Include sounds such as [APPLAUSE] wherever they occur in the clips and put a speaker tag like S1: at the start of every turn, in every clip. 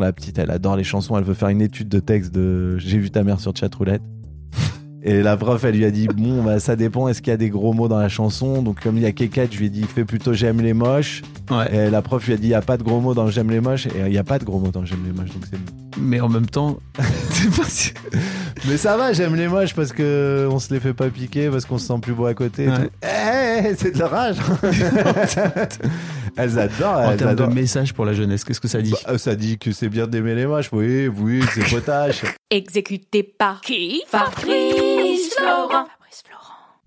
S1: La petite, elle adore les chansons, elle veut faire une étude de texte de J'ai vu ta mère sur chatroulette. Et la prof, elle lui a dit Bon, bah, ça dépend, est-ce qu'il y a des gros mots dans la chanson? Donc, comme il y a Kékette, je lui ai dit Fais plutôt J'aime les moches.
S2: Ouais.
S1: Et la prof lui a dit Il n'y a pas de gros mots dans J'aime les moches. Et il n'y a pas de gros mots dans J'aime les moches. Donc, c'est
S2: Mais en même temps, [LAUGHS] c'est pas si-
S1: Mais ça va, j'aime les moches parce que on se les fait pas piquer, parce qu'on se sent plus beau à côté. et
S2: Ouais.
S1: tout. Eh, c'est de l'orage. [LAUGHS] elles adorent.
S2: en
S1: elles
S2: termes de
S1: adorent.
S2: message pour la jeunesse, qu'est-ce que ça dit
S1: Bah, ça dit que c'est bien d'aimer les moches. Oui, oui, c'est potache.
S3: Exécuté par qui? Fabrice Florent.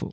S2: そ。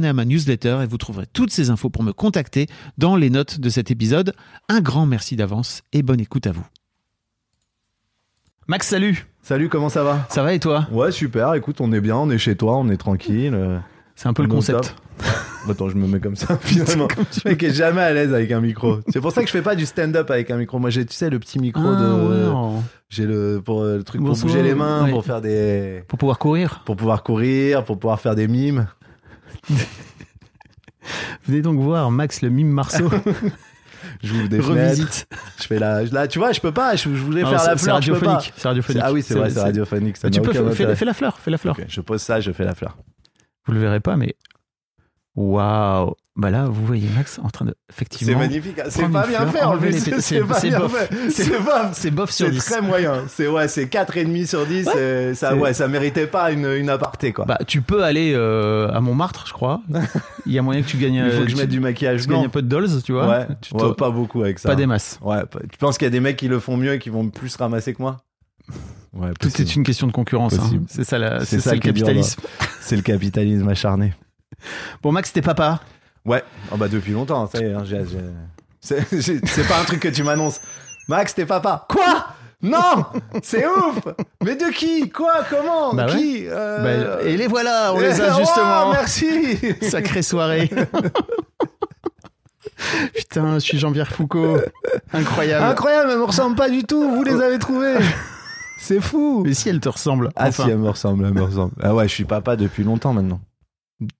S2: à ma newsletter et vous trouverez toutes ces infos pour me contacter dans les notes de cet épisode. Un grand merci d'avance et bonne écoute à vous. Max, salut
S1: Salut, comment ça va?
S2: Ça va et toi?
S1: Ouais, super. Écoute, on est bien, on est chez toi, on est tranquille. euh,
S2: C'est un peu le
S1: on
S2: concept. [LAUGHS]
S1: Attends, je me mets comme ça, [LAUGHS] finalement. Le mec est jamais à l'aise avec un micro. [LAUGHS] C'est pour ça que je fais pas du stand-up avec un micro. Moi, j'ai, tu sais, le petit micro
S2: Ah,
S1: de.
S2: non.
S1: J'ai le, pour, euh, le truc pour bouger les mains,
S2: ouais.
S1: pour faire des.
S2: Pour pouvoir courir.
S1: Pour pouvoir courir, pour pouvoir faire des mimes. [LAUGHS]
S2: Venez donc voir Max le mime Marceau.
S1: J'ouvre des fenêtres.
S2: Revisite.
S1: Je fais la. Là, tu vois, je peux pas. Je, je voulais
S2: Non,
S1: faire la fleur. je peux pas.
S2: C'est radiophonique.
S1: Ah oui, c'est vrai, c'est radiophonique. Ça
S2: Mais tu peux fais, fais la fleur, fais la fleur.
S1: Je pose ça, je fais la fleur.
S2: Vous le verrez pas, mais waouh. Bah là, vous voyez Max en train de
S1: C'est magnifique. hein. C'est pas bien fait en plus. C'est
S2: pétales. C'est-
S1: pas
S2: c'est
S1: bien
S2: bof.
S1: fait. [LAUGHS]
S2: C'est-
S1: C'est.
S2: C'est bof sur
S1: C'est
S2: 10.
S1: très moyen. C'est ouais, c'est 4,5 sur 10. c'est- Ça,
S2: C'est-
S1: ouais, ça méritait pas une, une aparté quoi.
S2: Bah, tu peux aller euh, à Montmartre, je crois. [LAUGHS] Il y a moyen que tu gagnes.
S1: Il faut
S2: euh,
S1: que je mette du maquillage
S2: tu gagnes un peu de dolls, tu vois.
S1: Ouais,
S2: Tu
S1: ouais, pas beaucoup avec ça.
S2: pas des masses.
S1: Ouais, tu penses qu'il y a des mecs qui le font mieux et qui vont plus ramasser que moi? [LAUGHS] Ouais,
S2: Tout est une question de concurrence. hein. C'est ça, la-
S1: C'est
S2: c'est
S1: ça
S2: ça le capitalisme.
S1: C'est le capitalisme acharné.
S2: Bon, Max, t'es papa.
S1: Ouais, oh bah depuis longtemps, ça y est, hein, j'ai- j'ai- c'est j'ai- c'est pas un truc que tu m'annonces. Max, t'es papa. Quoi? Non C'est ouf Mais de qui? Quoi? Comment?
S2: Bah ouais.
S1: Qui Euh,
S2: Bah, et les voilà, on les a [LAUGHS]
S1: oh,
S2: justement.
S1: merci [LAUGHS]
S2: Sacrée soirée. [LAUGHS] Putain, je suis Jean-Pierre Foucault. Incroyable.
S1: Incroyable, elle me ressemble pas du tout, vous les avez trouvés C'est fou
S2: Mais si elle te ressemble.
S1: Ah
S2: enfin,
S1: si, elle me ressemble, elle me ressemble. Ah ouais, je suis papa depuis longtemps maintenant.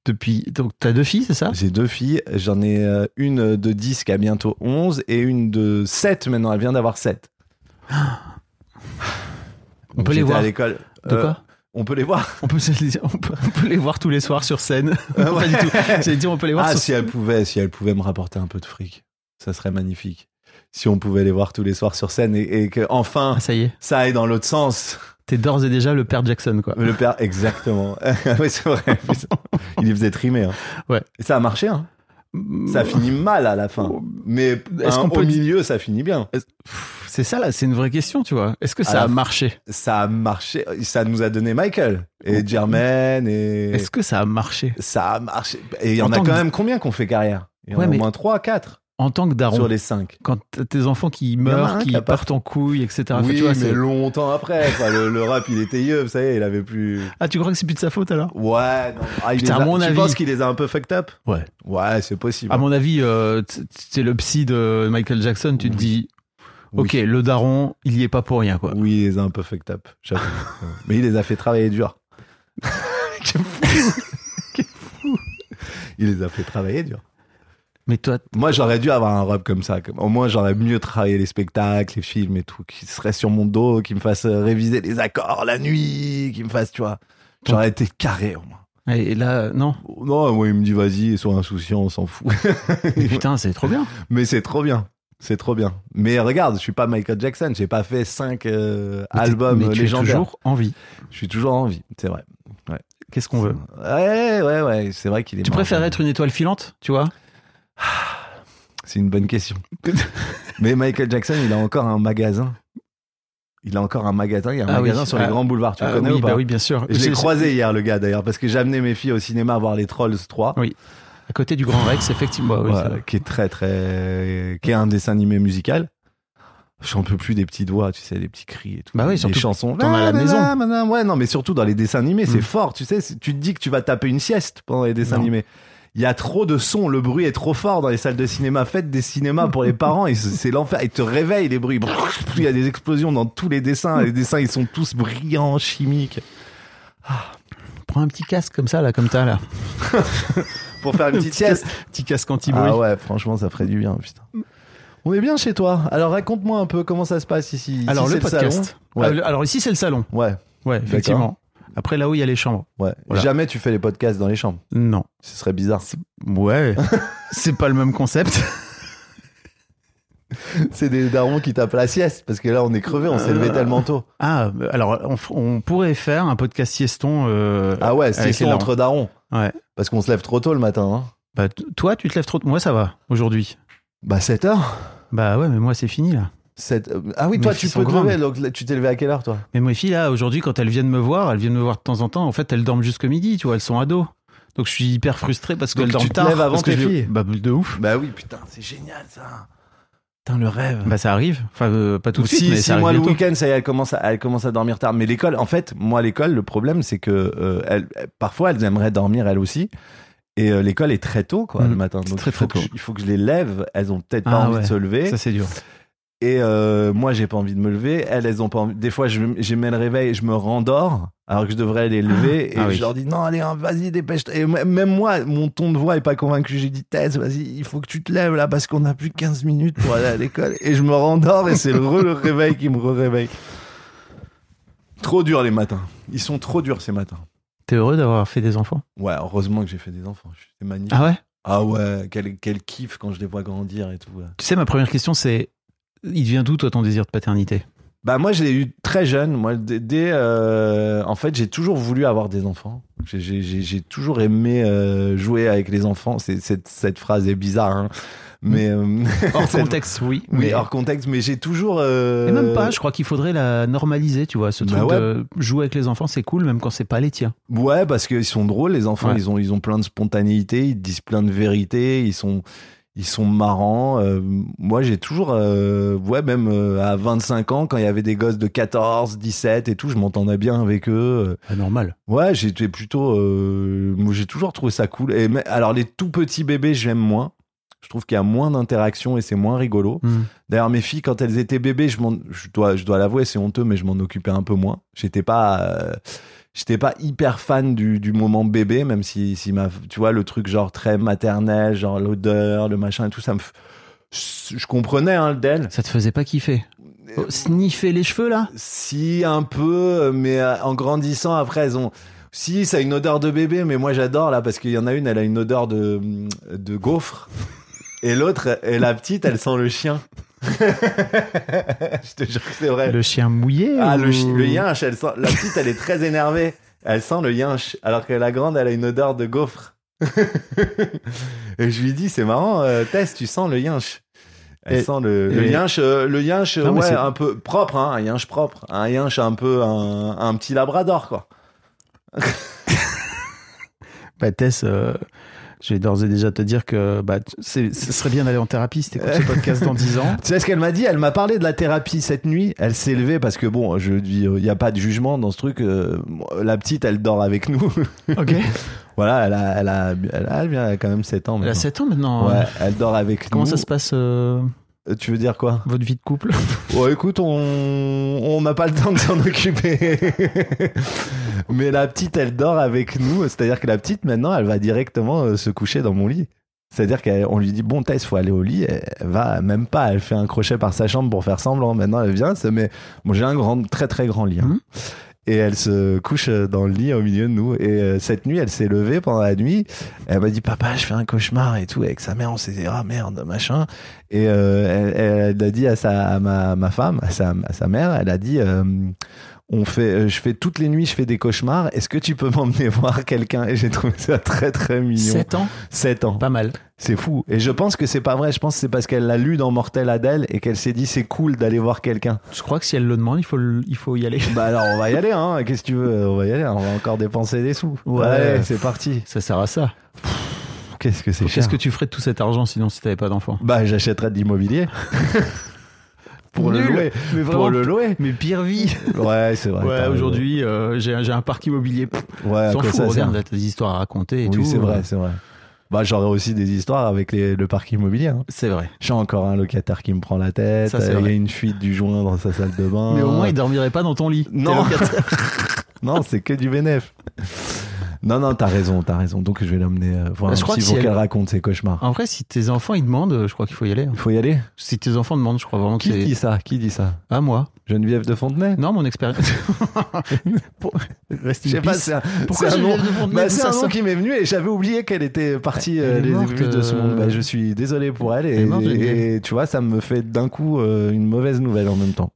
S2: Depuis. Donc, t'as deux filles, c'est ça?
S1: J'ai deux filles, j'en ai euh, une de 10 qui a bientôt 11 et une de 7 maintenant, elle vient d'avoir 7.
S2: On peut les voir.
S1: à l'école.
S2: De
S1: Euh, On peut les voir
S2: on peut, les- on, peut, on peut les voir tous les soirs sur scène.
S1: Euh, [LAUGHS]
S2: Pas
S1: ouais.
S2: du tout. J'allais dire, on peut les voir
S1: Ah,
S2: sur
S1: si elle pouvait, si elle pouvait me rapporter un peu de fric, ça serait magnifique. Si on pouvait les voir tous les soirs sur scène et, et que enfin
S2: Ah, ça y est.
S1: ça aille dans l'autre sens.
S2: T'es d'ores et déjà le père Jackson, quoi.
S1: Le père, exactement. [LAUGHS] oui, c'est vrai. Il les faisait trimer. hein.
S2: Ouais.
S1: Et ça a marché. Hein. Ça finit mal à la fin. Mais
S2: Est-ce
S1: hein,
S2: qu'on peut
S1: au milieu, ça finit bien.
S2: C'est ça là, c'est une vraie question, tu vois. Est-ce que ça
S1: À
S2: a marché?
S1: Ça a marché. Ça nous a donné Michael et Jermaine et
S2: Est-ce que ça a marché?
S1: Ça a marché. Et il y en,
S2: En
S1: a quand
S2: que-
S1: même combien qu'on fait carrière? Il y en
S2: Ouais,
S1: a au
S2: mais-
S1: moins 3, 4
S2: En tant que daron,
S1: sur les 5.
S2: quand tes enfants qui meurent, qui partent en couille, etc.
S1: Oui,
S2: tu vois,
S1: mais
S2: c'est-
S1: longtemps après. quoi. le, le rap, il était yeux, ça y est, il avait plus.
S2: Ah, tu crois que c'est plus de sa faute alors?
S1: Ouais, non. Ah, il
S2: Putain,
S1: les a-
S2: à mon
S1: tu
S2: avis-
S1: penses qu'il les a un peu fucked up?
S2: Ouais.
S1: Ouais, c'est possible.
S2: À mon avis, euh, c'est le psy de Michael Jackson. Tu te dis,
S1: Oui.
S2: ok, le daron, il y est pas pour rien, quoi.
S1: Oui, il les a un peu fucked up. [LAUGHS] Mais il les a fait travailler dur. [LAUGHS] [LAUGHS] Il les a fait travailler dur.
S2: Mais toi,
S1: Moi, j'aurais dû avoir un rap comme ça. Au moins, j'aurais mieux travaillé les spectacles, les films et tout, qui serait sur mon dos, qui me fasse euh, réviser les accords la nuit, qui me fasse, tu vois. J'aurais été carré au moins.
S2: et là, non?
S1: Non, moi, il me dit, vas-y, sois insouciant, on s'en fout. [LAUGHS]
S2: Putain, c'est trop bien. [LAUGHS]
S1: Mais c'est trop bien. C'est trop bien. Mais regarde, je suis pas Michael Jackson, j'ai pas fait cinq euh,
S2: Mais t'es-
S1: albums
S2: mais tu
S1: légendaires.
S2: toujours en vie.
S1: Je suis toujours en vie, c'est vrai.
S2: Qu'est-ce qu'on veut?
S1: Ouais, ouais, ouais, c'est vrai qu'il est
S2: Tu préfères être une étoile filante, tu vois? [SIGHS]
S1: C'est une bonne question. [LAUGHS] Mais Michael Jackson, il a encore un magasin. Il a encore un magasin, il y a un
S2: Ah oui.
S1: magasin sur les
S2: Ah.
S1: grands boulevards. Tu le
S2: Ah
S1: connais
S2: oui,
S1: ou pas
S2: bah oui, bien sûr.
S1: Je l'ai
S2: J'ai-
S1: croisé hier, le gars, d'ailleurs, parce que j'ai amené mes filles au cinéma voir les Trolls 3.
S2: Oui, À côté du Grand Rex, effectivement. oui,
S1: Ouais,
S2: vrai.
S1: qui est très, très. qui est un dessin animé musical. J'en peux plus des petites voix, tu sais, des petits cris et tout.
S2: Bah oui,
S1: des
S2: surtout
S1: chansons.
S2: t'en as à la maison.
S1: maison. Ouais, non, mais surtout dans les dessins animés, c'est
S2: Mm.
S1: fort, tu sais. Tu te dis que tu vas taper une sieste pendant les dessins
S2: Non.
S1: animés. Il y a trop de sons, le bruit est trop fort dans les salles de cinéma. Faites des cinémas pour les parents, et c'est l'enfer. Ils te réveillent les bruits. Il y a des explosions dans tous les dessins. Les dessins, ils sont tous brillants, chimiques.
S2: Prends un petit casque comme ça, là, comme t'as, là. [LAUGHS]
S1: Pour faire une petite [LAUGHS] sieste.
S2: Petit casque anti-bruit.
S1: Ah ouais, franchement, ça ferait du bien, putain. On est bien chez toi. Alors raconte-moi un peu comment ça se passe ici.
S2: Alors,
S1: Ici,
S2: le podcast.
S1: Ouais.
S2: Ah, le- alors, ici, c'est le salon.
S1: Ouais,
S2: Ouais, effectivement. Après, là où il y a les chambres.
S1: ouais.
S2: Voilà.
S1: Jamais tu fais les podcasts dans les chambres.
S2: Non.
S1: Ce serait bizarre.
S2: Ouais. [LAUGHS] c'est pas le même concept. [LAUGHS]
S1: C'est des darons qui tapent la sieste parce que là on est crevé, on s'est levé
S2: Euh.
S1: tellement tôt.
S2: Ah, alors, on, pourrait faire un podcast sieston. euh,
S1: Ah ouais,
S2: darons.
S1: entre darons.
S2: Ouais.
S1: Parce qu'on se lève trop tôt le matin. Hein.
S2: Bah, toi, tu te lèves trop. Moi, ça va, aujourd'hui.
S1: Bah 7 heures.
S2: Bah ouais, mais moi, c'est fini, là.
S1: 7... Ah oui,
S2: Mes
S1: toi tu peux te
S2: grandes.
S1: lever, donc tu t'es levé à quelle heure toi?
S2: Mais mes filles, là, aujourd'hui, quand elles viennent me voir, elles viennent me voir de temps en temps. En fait, elles dorment jusqu'au midi, tu vois, elles sont ados. Donc, je suis hyper frustré parce qu'elles
S1: tu
S2: dorment
S1: te
S2: tard.
S1: lèves avant
S2: parce que
S1: tes
S2: je-
S1: filles?
S2: Bah, de ouf.
S1: Bah oui, putain, c'est génial ça. Putain, le rêve.
S2: Bah, ça arrive. Enfin, euh, pas tout de suite,
S1: si,
S2: mais
S1: si
S2: ça arrive
S1: moi le week-end, ça y est, elle commence, à, elle commence à dormir tard. Mais l'école, en fait, moi l'école, le problème c'est que euh, parfois elles aimeraient dormir elles aussi. Et euh, l'école est très tôt, quoi, le matin.
S2: C'est
S1: Donc
S2: très,
S1: il, faut
S2: très
S1: que
S2: tôt.
S1: je, il faut que je les lève. Elles ont peut-être pas
S2: Ah
S1: envie
S2: ouais.
S1: de se lever.
S2: Ça, c'est dur.
S1: Et euh, moi, j'ai pas envie de me lever. Elles, elles ont pas envie. Des fois, je, j'ai mis le réveil et je me rendors alors que je devrais les lever. et
S2: Ah oui.
S1: je leur dis non, allez, hein, vas-y, dépêche-toi. Et même moi, mon ton de voix est pas convaincu. J'ai dit Tess, vas-y, il faut que tu te lèves là parce qu'on a plus 15 minutes pour aller à l'école. Et je me rendors et c'est le, le réveil qui me réveille. Trop dur les matins. Ils sont trop durs ces matins.
S2: T'es heureux d'avoir fait des enfants?
S1: Ouais, heureusement que j'ai fait des enfants. C'est magnifique.
S2: Ah ouais?
S1: Ah ouais, quel, quel kiff quand je les vois grandir et tout.
S2: Tu sais, ma première question, c'est il vient d'où, toi, ton désir de paternité?
S1: Bah moi je l'ai eu très jeune. Moi dès, dès, euh, en fait j'ai toujours voulu avoir des enfants. J'ai- J'ai toujours aimé euh, jouer avec les enfants. C'est cette, cette phrase est bizarre, hein. mais euh, [LAUGHS]
S2: Hors contexte, oui.
S1: oui
S2: mais...
S1: hors contexte. Mais j'ai toujours. euh,
S2: Et même pas, je crois qu'il faudrait la normaliser, tu vois, ce
S1: Bah
S2: truc
S1: ouais.
S2: de jouer avec les enfants, c'est cool, même quand c'est pas les tiens.
S1: Ouais, parce qu'ils sont drôles les enfants.
S2: Ouais.
S1: Ils ont ils ont plein de spontanéité. Ils disent plein de vérités. Ils sont ils sont marrants. Euh, moi, j'ai toujours, euh, ouais, même euh, à 25 ans, quand il y avait des gosses de 14, 17 et tout, je m'entendais bien avec eux.
S2: Pas normal.
S1: Ouais, j'étais plutôt. moi, j'ai toujours trouvé ça cool. Et mais- alors, les tout petits bébés, j'aime moins. Je trouve qu'il y a moins d'interaction et c'est moins rigolo.
S2: Hmm.
S1: D'ailleurs, mes filles, quand elles étaient bébés, je, dois, je dois l'avouer, c'est honteux, mais je m'en occupais un peu moins. J'étais pas, j'étais pas hyper fan du, du moment bébé, même si, si ma, tu vois, le truc genre très maternel, genre l'odeur, le machin et tout, ça me, je, comprenais hein, le d'elle.
S2: Ça te faisait pas kiffer? Oh, Sniffer les cheveux, là?
S1: Si, un peu, mais euh, en grandissant, après, elles ont. Si, ça a une odeur de bébé, mais moi j'adore là, parce qu'il y en a une, elle a une odeur de, de gaufre. Et l'autre, et la petite, elle sent le chien. [LAUGHS] Je te jure que c'est vrai.
S2: Le chien mouillé
S1: Ah,
S2: ou-
S1: le, chi- le yinche, elle sent, la petite, elle est très énervée. Elle sent le yinche. Alors que la grande, elle a une odeur de gaufre. [LAUGHS] et je lui dis, c'est marrant, euh, Tess, tu sens le yinche. Elle
S2: Et-
S1: sent le, le yinche, euh, le yinche,
S2: Non,
S1: ouais, un peu propre, hein, un yinche propre, un yinche un peu, un, un petit labrador, quoi. [LAUGHS]
S2: Bah, Tess, euh, je vais d'ores et déjà te dire que bah, ce serait bien d'aller en thérapie si t'écoutes ce podcast dans 10 ans. [LAUGHS]
S1: Tu sais ce qu'elle m'a dit? Elle m'a parlé de la thérapie cette nuit. Elle s'est levée parce que bon, je dis, il n'y a pas de jugement dans ce truc. euh, la petite, elle dort avec nous. [LAUGHS]
S2: Ok. [LAUGHS]
S1: voilà, elle a, elle a, elle a, elle a quand même 7 ans
S2: Elle a
S1: maintenant.
S2: 7 ans maintenant.
S1: Ouais, elle dort avec
S2: Comment
S1: nous.
S2: ça se passe, euh,
S1: Euh, Tu veux dire quoi?
S2: Votre vie de couple [LAUGHS]
S1: Bon, écoute, on on n'a pas le temps de s'en [LAUGHS] occuper. Mais la petite, elle dort avec nous. C'est-à-dire que la petite, maintenant, elle va directement euh, se coucher dans mon lit. C'est-à-dire qu'on lui dit, bon, Tess, faut aller au lit. Elle va même pas. Elle fait un crochet par sa chambre pour faire semblant. Maintenant, elle vient. Bon, j'ai un grand, très, très grand lit. hein.
S2: Mhm.
S1: Et elle se couche dans le lit au milieu de nous. Et euh, cette nuit, elle s'est levée pendant la nuit. Elle m'a dit, papa, je fais un cauchemar et tout. Avec sa mère, on s'est dit, ah merde, machin. Et euh, elle, a dit à, sa, à ma, femme, à sa, à sa mère, elle a dit, euh, on fait, euh, je fais toutes les nuits, je fais des cauchemars. Est-ce que tu peux [LAUGHS] m'emmener voir quelqu'un? Et j'ai trouvé ça très très mignon.
S2: 7 ans?
S1: 7 ans.
S2: Pas mal.
S1: C'est fou. Et je pense que c'est pas vrai. Je pense que c'est parce qu'elle l'a lu dans Mortel Adèle et qu'elle s'est dit c'est cool d'aller voir quelqu'un.
S2: Je crois que si elle le demande, il faut, il faut y aller. [LAUGHS]
S1: Bah alors on va y aller, hein. Qu'est-ce que tu veux? On va y aller. On va encore dépenser des sous.
S2: Ouais.
S1: C'est parti.
S2: Ça sert à ça.
S1: Qu'est-ce que c'est
S2: Qu'est-ce que tu ferais de tout cet argent sinon si t'avais pas d'enfant?
S1: Bah j'achèterais de l'immobilier. [LAUGHS] Pour le louer.
S2: Mais
S1: Pour le louer.
S2: mais pire vie.
S1: Ouais, c'est vrai.
S2: Ouais, aujourd'hui, euh, j'ai un- parc immobilier. Pff,
S1: Ouais,
S2: S'en fout,
S1: ça
S2: regarde, t'as des histoires à raconter et
S1: Oui, c'est vrai,
S2: euh,
S1: c'est vrai. Bah j'aurais aussi des histoires avec les- le parc immobilier. hein.
S2: C'est vrai.
S1: J'ai encore un locataire qui me prend la tête.
S2: Ça,
S1: Il y a une fuite du joint dans sa salle de bain.
S2: Mais au moins, il dormirait pas dans ton lit.
S1: Non. [LAUGHS] Non, c'est que du bénéf. Non, non, t'as raison, t'as raison. Donc je vais l'emmener euh, voir
S2: Bah,
S1: un
S2: je crois
S1: petit
S2: que
S1: pour
S2: si elle-
S1: qu'elle raconte ses cauchemars.
S2: En vrai, si tes enfants ils demandent, je crois qu'il faut y aller. hein.
S1: Il faut y aller.
S2: Si tes enfants demandent, je crois vraiment que
S1: Qui
S2: c'est.
S1: dit ça? Qui dit ça?
S2: Ah, moi
S1: Geneviève de Fontenay?
S2: Non, mon expérience. [LAUGHS] Pour- Reste
S1: Je sais
S2: in
S1: pas,
S2: peace.
S1: c'est un,
S2: Pourquoi
S1: c'est un nom,
S2: Geneviève de Fontenay
S1: bah,
S2: D'où
S1: c'est
S2: ça
S1: un nom
S2: sort
S1: qui m'est venu et j'avais oublié qu'elle était partie
S2: Elle
S1: euh,
S2: est
S1: les
S2: morte,
S1: de ce monde.
S2: euh,
S1: Bah, je suis désolé pour elle
S2: est
S1: et,
S2: morte, Geneviève.
S1: et tu vois, ça me fait d'un coup euh, une mauvaise nouvelle en même temps.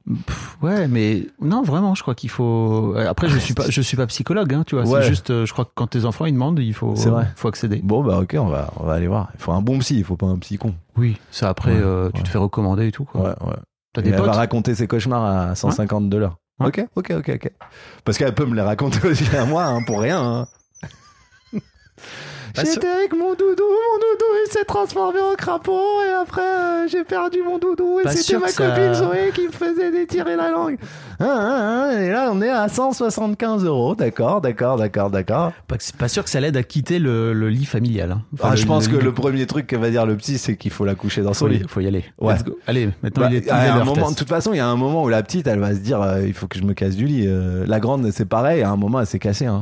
S2: Ouais, mais non, vraiment, je crois qu'il faut. euh, Après, je suis pas, je suis pas psychologue, hein, tu vois.
S1: Ouais.
S2: C'est juste, euh, je crois que quand tes enfants ils demandent, il faut,
S1: vrai.
S2: faut accéder.
S1: Bon, bah ok, on va, on va aller voir. Il faut un bon psy, il faut pas un psy con.
S2: Oui, ça après,
S1: Ouais,
S2: euh, tu
S1: ouais.
S2: te fais recommander et tout. Quoi.
S1: Ouais, ouais.
S2: Des
S1: elle
S2: potes
S1: va raconter ses cauchemars à 150 dollars.
S2: Ouais.
S1: Ok, ok, ok, ok. Parce qu'elle peut me les raconter [LAUGHS] aussi à moi, hein, pour rien. hein.
S2: Bah,
S1: J'étais avec mon doudou, mon doudou il s'est transformé en crapaud et après euh, j'ai perdu mon doudou et c'était ma
S2: ça-
S1: copine Zoé qui me faisait détirer la langue. Hein, hein, hein, et là on est à 175 euros, d'accord, d'accord, d'accord, d'accord.
S2: Pas, pas sûr que ça l'aide à quitter le, le lit familial. hein. Enfin,
S1: Ah, je pense que le premier truc que va dire le psy c'est qu'il faut la coucher dans son lit.
S2: y- faut y aller.
S1: Ouais.
S2: Allez, maintenant
S1: Bah,
S2: il est, il
S1: à un moment, de toute façon, il y a un moment où la petite, elle va se dire, euh, il faut que je me casse du lit. Euh, la grande, c'est pareil. À un moment, elle s'est cassée. Hein.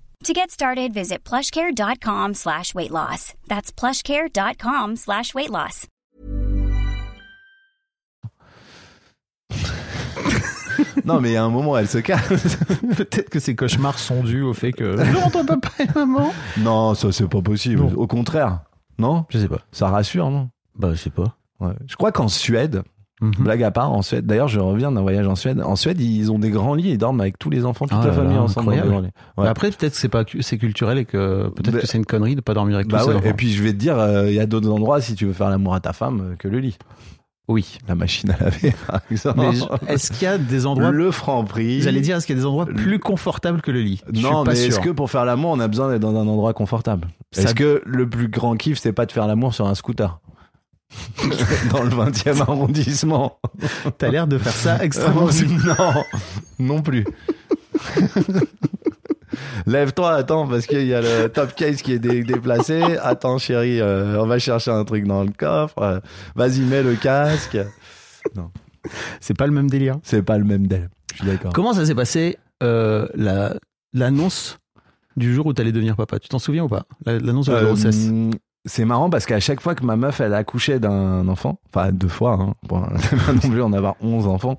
S4: To get started, visit plushcare.com slash weight loss. That's plushcare.com slash weight loss. [LAUGHS]
S1: Non, mais il y a un moment, elle se casse. [LAUGHS]
S2: Peut-être que ces cauchemars sont dus au fait que. Non, ton papa et maman.
S1: non, ça, c'est pas possible.
S2: Non.
S1: Au contraire. Non?
S2: Je sais pas.
S1: Ça rassure, non?
S2: Bah, je sais pas.
S1: Ouais. Je crois qu'en Suède,
S2: Mhm.
S1: blague à part, en Suède, d'ailleurs, je reviens d'un voyage en Suède. En Suède, ils ont des grands lits, ils dorment avec tous les enfants, toute
S2: Ah
S1: la famille
S2: là,
S1: ensemble. Ouais.
S2: Mais Après, peut-être que c'est pas c'est culturel et que peut-être
S1: Bah-
S2: que c'est une connerie de pas dormir avec
S1: Bah
S2: tous ses
S1: ouais,
S2: enfants.
S1: et puis je vais te dire, euh, il y a d'autres endroits si tu veux faire l'amour à ta femme euh, que le lit.
S2: oui.
S1: La machine à laver, [LAUGHS] par exemple.
S2: Est-ce qu'il y a des endroits
S1: le franc prix.
S2: J'allais dire, est-ce qu'il y a des endroits plus confortables que le lit? Je suis
S1: Non,
S2: pas
S1: mais est-ce que pour faire l'amour, on a besoin d'être dans un endroit confortable?
S2: Ça-
S1: Est-ce que le plus grand kiff, c'est pas de faire l'amour sur un scooter? [LAUGHS] dans le 20e arrondissement.
S2: T'as l'air de faire ça extrêmement. [LAUGHS]
S1: non, non plus. Lève-toi, attends, parce qu'il y a le top case qui est dé- déplacé. Attends, chérie, euh, on va chercher un truc dans le coffre. Euh, Vas-y, mets le casque.
S2: C'est pas le même délire.
S1: C'est pas le même d'elle. Je suis d'accord.
S2: Comment ça s'est passé euh, la- l'annonce du jour où t'allais devenir papa? Tu t'en souviens ou pas? La- L'annonce de la
S1: Euh,
S2: grossesse.
S1: C'est marrant parce qu'à chaque fois que ma meuf elle accouchait d'un enfant, enfin deux fois, hein, [LAUGHS] pas non plus en avoir 11 enfants,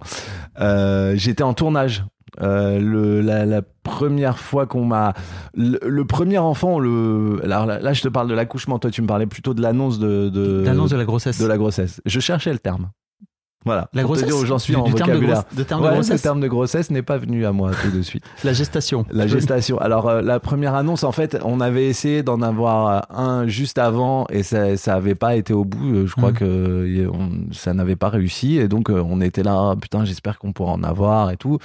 S1: euh, j'étais en tournage. Euh, le, la, la première fois qu'on m'a le, le premier enfant le alors là, là, je te parle de l'accouchement toi tu me parlais plutôt de l'annonce de de,
S2: L'annonce de la grossesse.
S1: de la grossesse je cherchais le terme voilà
S2: La
S1: pour te
S2: grossesse
S1: dire où j'en suis
S2: Du-
S1: en
S2: du terme de de terme de
S1: ouais,
S2: grossesse.
S1: terme de grossesse n'est pas venu à moi tout de suite [LAUGHS]
S2: La gestation.
S1: la gestation. Alors euh, la première annonce, en fait, on avait essayé d'en avoir un juste avant et ça, ça avait pas été au bout. Je crois
S2: Mhm.
S1: que on- ça n'avait pas réussi et donc euh, on était là, Ah, putain, j'espère qu'on pourra en avoir et tout.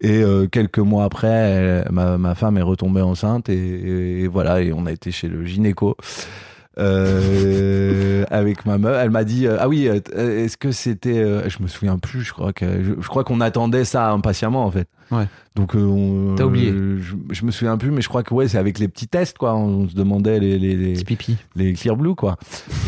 S1: Et euh, quelques mois après, elle- ma, ma femme est retombée enceinte et, et- et voilà et on a été chez le gynéco. Euh, avec ma meuf, elle m'a dit euh, ah oui euh, est-ce que c'était euh, je me souviens plus je crois que je, je crois qu'on attendait ça impatiemment en fait
S2: Ouais.
S1: donc euh, on-
S2: T'as oublié.
S1: euh, je, je me souviens plus mais je crois que ouais c'est avec les petits tests quoi on se demandait les les, les,
S2: pipi.
S1: les clear blue quoi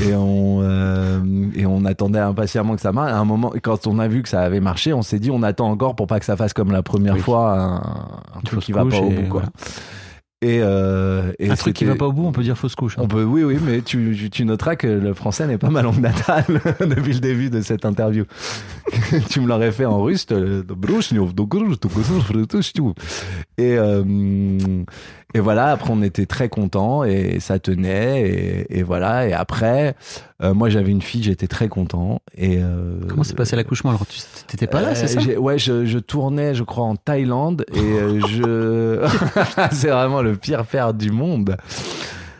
S1: et on euh, et on attendait impatiemment que ça marche à un moment quand on a vu que ça avait marché on s'est dit on attend encore pour pas que ça fasse comme la première
S2: Oui.
S1: fois un, un truc qui va pas au bout quoi
S2: voilà.
S1: Et, euh, et
S2: Un truc qui va pas au bout, on peut dire fausse couche. hein.
S1: on peut, oui, oui, mais tu, tu, noteras que le français n'est pas ma langue natale [LAUGHS] depuis le début de cette interview. [LAUGHS] tu me l'aurais fait en russe. Et, euh, et voilà, après on était très contents et ça tenait. Et, et voilà, et après, euh, moi j'avais une fille, j'étais très content. Et, euh,
S2: Comment s'est passé l'accouchement alors? Tu t'étais pas là,
S1: euh,
S2: c'est ça?
S1: Ouais, je, je tournais, je crois, en Thaïlande et euh, je. [LAUGHS] c'est vraiment le pire père du monde.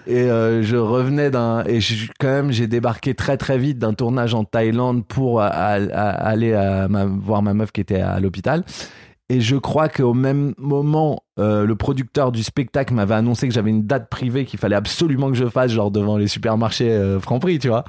S1: Et euh, je revenais d'un et quand même j'ai débarqué très très vite d'un tournage en Thaïlande pour à- aller voir ma meuf qui était à l'hôpital. Et je crois qu'au même moment, euh, le producteur du spectacle m'avait annoncé que j'avais une date privée qu'il fallait absolument que je fasse, genre devant les supermarchés euh, Franprix, tu vois.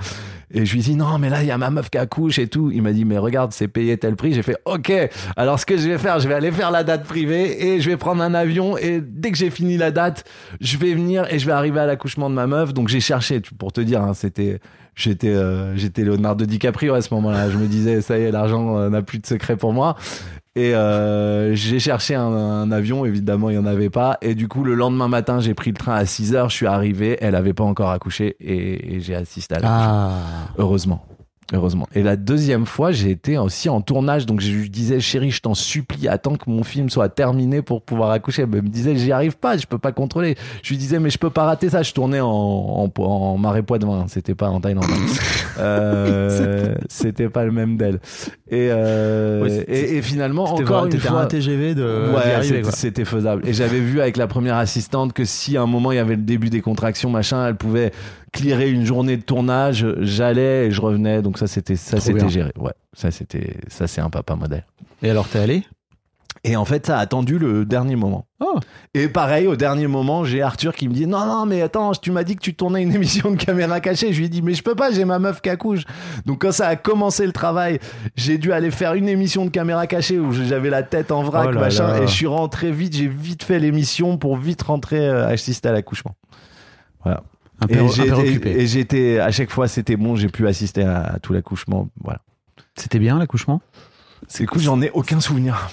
S1: Et je lui dis non, mais là il y a ma meuf qui accouche et tout. Il m'a dit mais regarde, c'est payé tel prix. J'ai fait ok. Alors ce que je vais faire, je vais aller faire la date privée et je vais prendre un avion et dès que j'ai fini la date, je vais venir et je vais arriver à l'accouchement de ma meuf. Donc j'ai cherché pour te dire, hein, c'était j'étais euh, j'étais Leonardo DiCaprio à ce moment-là. Je me disais ça y est, l'argent euh, n'a plus de secret pour moi. Et euh, j'ai cherché un, un avion, évidemment, il n'y en avait pas. Et du coup, le lendemain matin, j'ai pris le train à 6 heures, je suis arrivé, elle avait pas encore accouché et, et j'ai assisté à l'accouchement.
S2: Ah.
S1: Heureusement. Heureusement. Et la deuxième fois, j'ai été aussi en tournage. Donc, je lui disais, chérie, je t'en supplie, attends que mon film soit terminé pour pouvoir accoucher. Elle me disait, j'y arrive pas, je peux pas contrôler. Je lui disais, mais je peux pas rater ça. Je tournais en, en, en marais poitevin. C'était pas en Thaïlande. [LAUGHS] euh, c'était pas le même d'elle. Et, euh,
S2: Ouais,
S1: et, et finalement, encore une fois.
S2: un TGV de
S1: Ouais, c'était faisable. Et j'avais vu avec la première assistante que si à un moment il y avait le début des contractions, machin, elle pouvait clearer une journée de tournage. J'allais et je revenais. Donc ça, c'était ça, c'était géré. Ouais, ça, c'était ça, c'est un papa modèle.
S2: Et alors t'es allé?
S1: Et en fait, ça a attendu le dernier moment.
S2: Oh.
S1: Et pareil, au dernier moment, j'ai Arthur qui me dit Non, non, mais attends, tu m'as dit que tu tournais une [LAUGHS] émission de caméra cachée. Je lui ai dit Mais je peux pas, j'ai ma meuf qui accouche. Donc, quand ça a commencé le travail, j'ai dû aller faire une émission de caméra cachée où j'avais la tête en vrac,
S2: Oh là
S1: machin.
S2: là.
S1: Et je suis rentré vite, j'ai vite fait l'émission pour vite rentrer euh, assister à l'accouchement. Voilà.
S2: Un
S1: Et
S2: peu, un occupé.
S1: et j'étais, à chaque fois, c'était bon, j'ai pu assister à, à tout l'accouchement. Voilà.
S2: C'était bien l'accouchement?
S1: C'est cool, j'en ai aucun souvenir.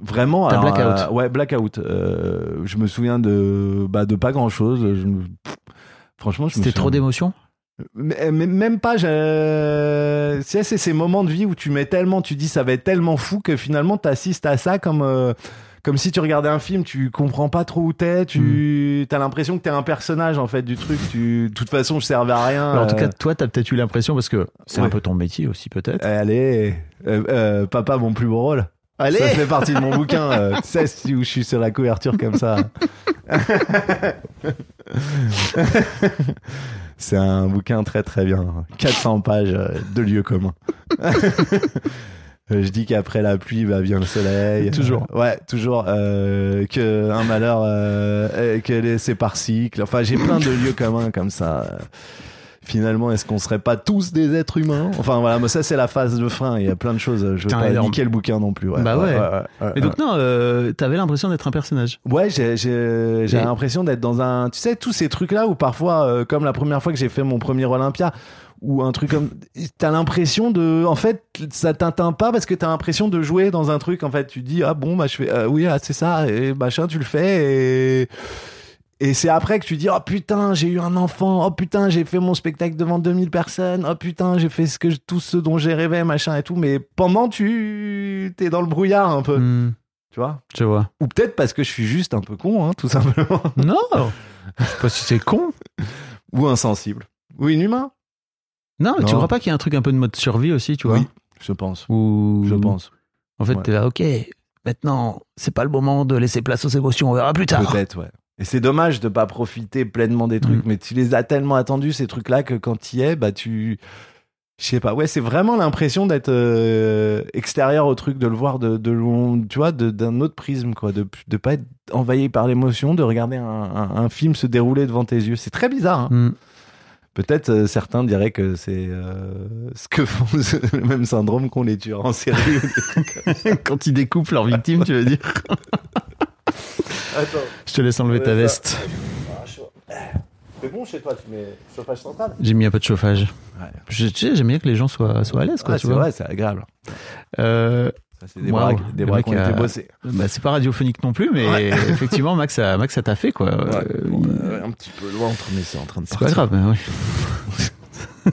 S1: Vraiment.
S2: T'as
S1: alors,
S2: blackout.
S1: euh, ouais, blackout. Euh, je me souviens de, bah, de pas grand chose. Je me- Franchement, je me
S2: C'était trop d'émotions?
S1: Mais, mais même pas. c'est ces moments de vie où tu mets tellement, tu dis ça va être tellement fou que finalement t'assistes à ça comme. euh, Comme si tu regardais un film, tu comprends pas trop où t'es, tu
S2: Hmm.
S1: as l'impression que t'es un personnage en fait du truc. Tu, de toute façon, je servais à rien.
S2: Alors, En tout
S1: euh,
S2: cas, toi, t'as peut-être eu l'impression, parce que c'est
S1: Ouais.
S2: un peu ton métier aussi, peut-être.
S1: Allez, euh, euh, papa, mon plus beau rôle.
S2: Allez
S1: Ça fait partie de mon bouquin. euh, [LAUGHS] tu sais, si- où je suis sur la couverture comme ça. [LAUGHS] C'est un bouquin très très bien. 400 pages euh, de lieux communs. [LAUGHS] Euh, Je dis qu'après la pluie va bien le soleil. [LAUGHS]
S2: Toujours.
S1: Ouais, toujours. Euh, que un malheur, euh, que c'est par cycle. Enfin, j'ai plein de lieux communs comme ça. finalement, est-ce qu'on serait pas tous des êtres humains? Enfin voilà, mais ça c'est la phase de fin. Il y a plein de choses. Je veux
S2: Putain,
S1: pas
S2: énorme.
S1: niquer le bouquin non plus. Ouais,
S2: Bah ouais.
S1: ouais,
S2: Et donc non, euh, t'avais l'impression d'être un personnage.
S1: Ouais, j'ai j'ai l'impression d'être dans un, tu sais, tous ces trucs là où parfois, euh, comme la première fois que j'ai fait mon premier Olympia, ou un truc comme, t'as l'impression de, en fait, ça t'atteint pas parce que t'as l'impression de jouer dans un truc. En fait, tu dis ah bon bah je fais, euh, oui ah, c'est ça et machin, tu le fais et et c'est après que tu dis oh putain j'ai eu un enfant, oh putain j'ai fait mon spectacle devant 2000 personnes, oh putain j'ai fait ce que je- tout ce dont j'ai rêvé machin et tout. Mais pendant tu t'es dans le brouillard un peu,
S2: Hmm,
S1: tu vois?
S2: je vois.
S1: Ou peut-être parce que je suis juste un peu con, hein, tout simplement.
S2: Non, je sais pas si c'est con. [LAUGHS]
S1: Ou insensible. Ou inhumain.
S2: Non, mais tu
S1: Non.
S2: crois pas qu'il y a un truc un peu de mode survie aussi, tu vois
S1: Oui, je pense.
S2: Ou
S1: Je pense.
S2: En fait,
S1: Ouais.
S2: t'es là, ok. Maintenant, c'est pas le moment de laisser place aux émotions. On verra plus tard.
S1: Peut-être, ouais. Et c'est dommage de pas profiter pleinement des trucs,
S2: Mm.
S1: mais tu les as tellement attendus, ces trucs-là, que quand tu y es, bah tu. Je sais pas, ouais, c'est vraiment l'impression d'être euh, extérieur au truc, de le voir de, de loin, tu vois, d'un autre prisme, quoi, de, de pas être envahi par l'émotion, de regarder un, un- un film se dérouler devant tes yeux. C'est très bizarre, hein.
S2: Hmm.
S1: Peut-être euh, certains diraient que c'est euh, ce que font [LAUGHS] le même syndrome qu'ont les tueurs en série. [LAUGHS]
S2: Quand ils découpent leurs victimes, tu veux dire
S1: Attends,
S2: Je te laisse enlever ta veste.
S1: c'est bon chez toi, tu mets chauffage central?
S2: J'ai mis un peu de chauffage.
S1: Ouais.
S2: Je- tu sais, j'aime bien que les gens soient, soient à l'aise, quoi,
S1: Ouais, c'est vrai, c'est agréable.
S2: Euh,
S1: Ça, c'est des
S2: Waouh,
S1: bras, des
S2: mec
S1: qui ont
S2: a-
S1: été bossés.
S2: bah, c'est pas radiophonique non plus, mais
S1: Ouais. [LAUGHS]
S2: effectivement, Max, ça, Max, ça t'a fait, quoi. Euh,
S1: euh, un petit peu loin, mais c'est en train de
S2: c'est pas
S1: partir.
S2: grave, mais oui.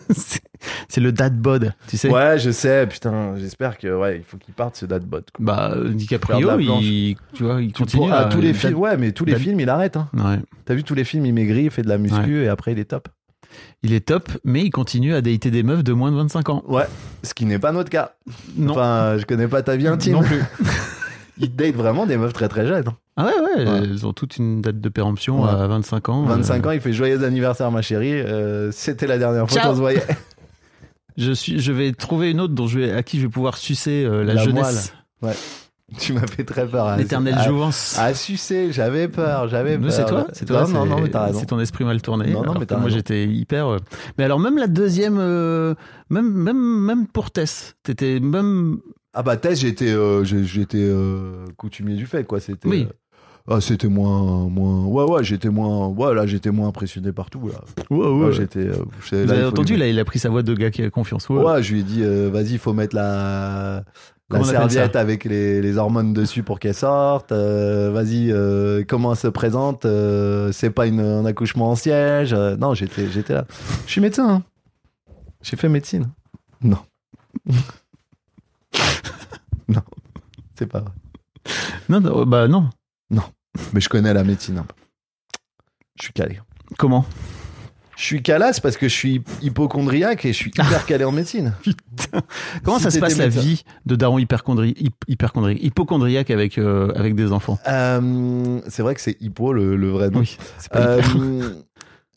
S2: [LAUGHS] c'est le dad bod, tu sais.
S1: Ouais, je sais, putain, j'espère que ouais, il faut qu'il parte ce quoi.
S2: Bah, euh, DiCaprio, il, tu vois, il continue à
S1: tous les films, ouais, mais tous les
S2: dad-
S1: films, il arrête. Hein.
S2: Ouais.
S1: T'as vu tous les films, il maigrit, il fait de la muscu et après il est top.
S2: Il est top, mais il continue à dater des meufs de moins de 25 ans.
S1: Ouais, ce qui n'est pas notre cas.
S2: Non.
S1: Enfin, je connais pas ta vie intime.
S2: Non plus. [LAUGHS]
S1: il date vraiment des meufs très très jeunes.
S2: Ah ouais, ouais,
S1: Ouais.
S2: elles ont toute une date de péremption
S1: Ouais.
S2: à 25 ans.
S1: 25
S2: Euh,
S1: ans, il fait joyeux anniversaire, ma chérie. Euh, C'était la dernière fois qu'on se voyait. [LAUGHS]
S2: Je, suis, je vais trouver une autre dont je vais, à qui je vais pouvoir sucer euh, la,
S1: La
S2: jeunesse,
S1: tu m'as fait très peur. hein.
S2: l'éternelle
S1: Ah,
S2: jouvence.
S1: À sucer, j'avais peur, j'avais peur.
S2: c'est toi, c'est toi.
S1: Non, non, mais t'as raison.
S2: C'est ton esprit mal tourné.
S1: Non, non, mais
S2: moi j'étais hyper. euh, Mais alors même la deuxième, euh, même même même pour Tess, t'étais même.
S1: Ah bah Tess, j'étais euh, j'étais euh, coutumier du fait quoi, c'était
S2: Oui.
S1: euh, ah, c'était moins moins ouais ouais, j'étais moins ouais là, j'étais moins impressionné partout là. Ouais, j'étais euh, j'étais-
S2: Vous
S1: là, il
S2: avez entendu
S1: lui-
S2: là, il a pris sa voix de gars qui a confiance. Ouais.
S1: Ouais, je lui ai dit vas-y, faut mettre la la serviette avec les, les hormones dessus pour qu'elle sorte. euh, vas-y, euh, comment elle se présente euh, C'est pas une, un accouchement en siège. non, j'étais j'étais là. Je suis médecin. hein. J'ai fait médecine. Non. [LAUGHS] [LAUGHS] non, c'est pas vrai.
S2: Non, non, bah non.
S1: Mais je connais la médecine. Je suis calé.
S2: Comment?
S1: Je suis calasse parce que je suis hypochondriaque et je suis hyper calé en médecine. [LAUGHS]
S2: Comment
S1: Si
S2: ça se passe la vie de daron hyperchondri... hypochondriaque avec euh, avec des enfants?
S1: Euh, c'est vrai que c'est hypo le, le vrai nom.
S2: Oui. c'est pas.
S1: Euh,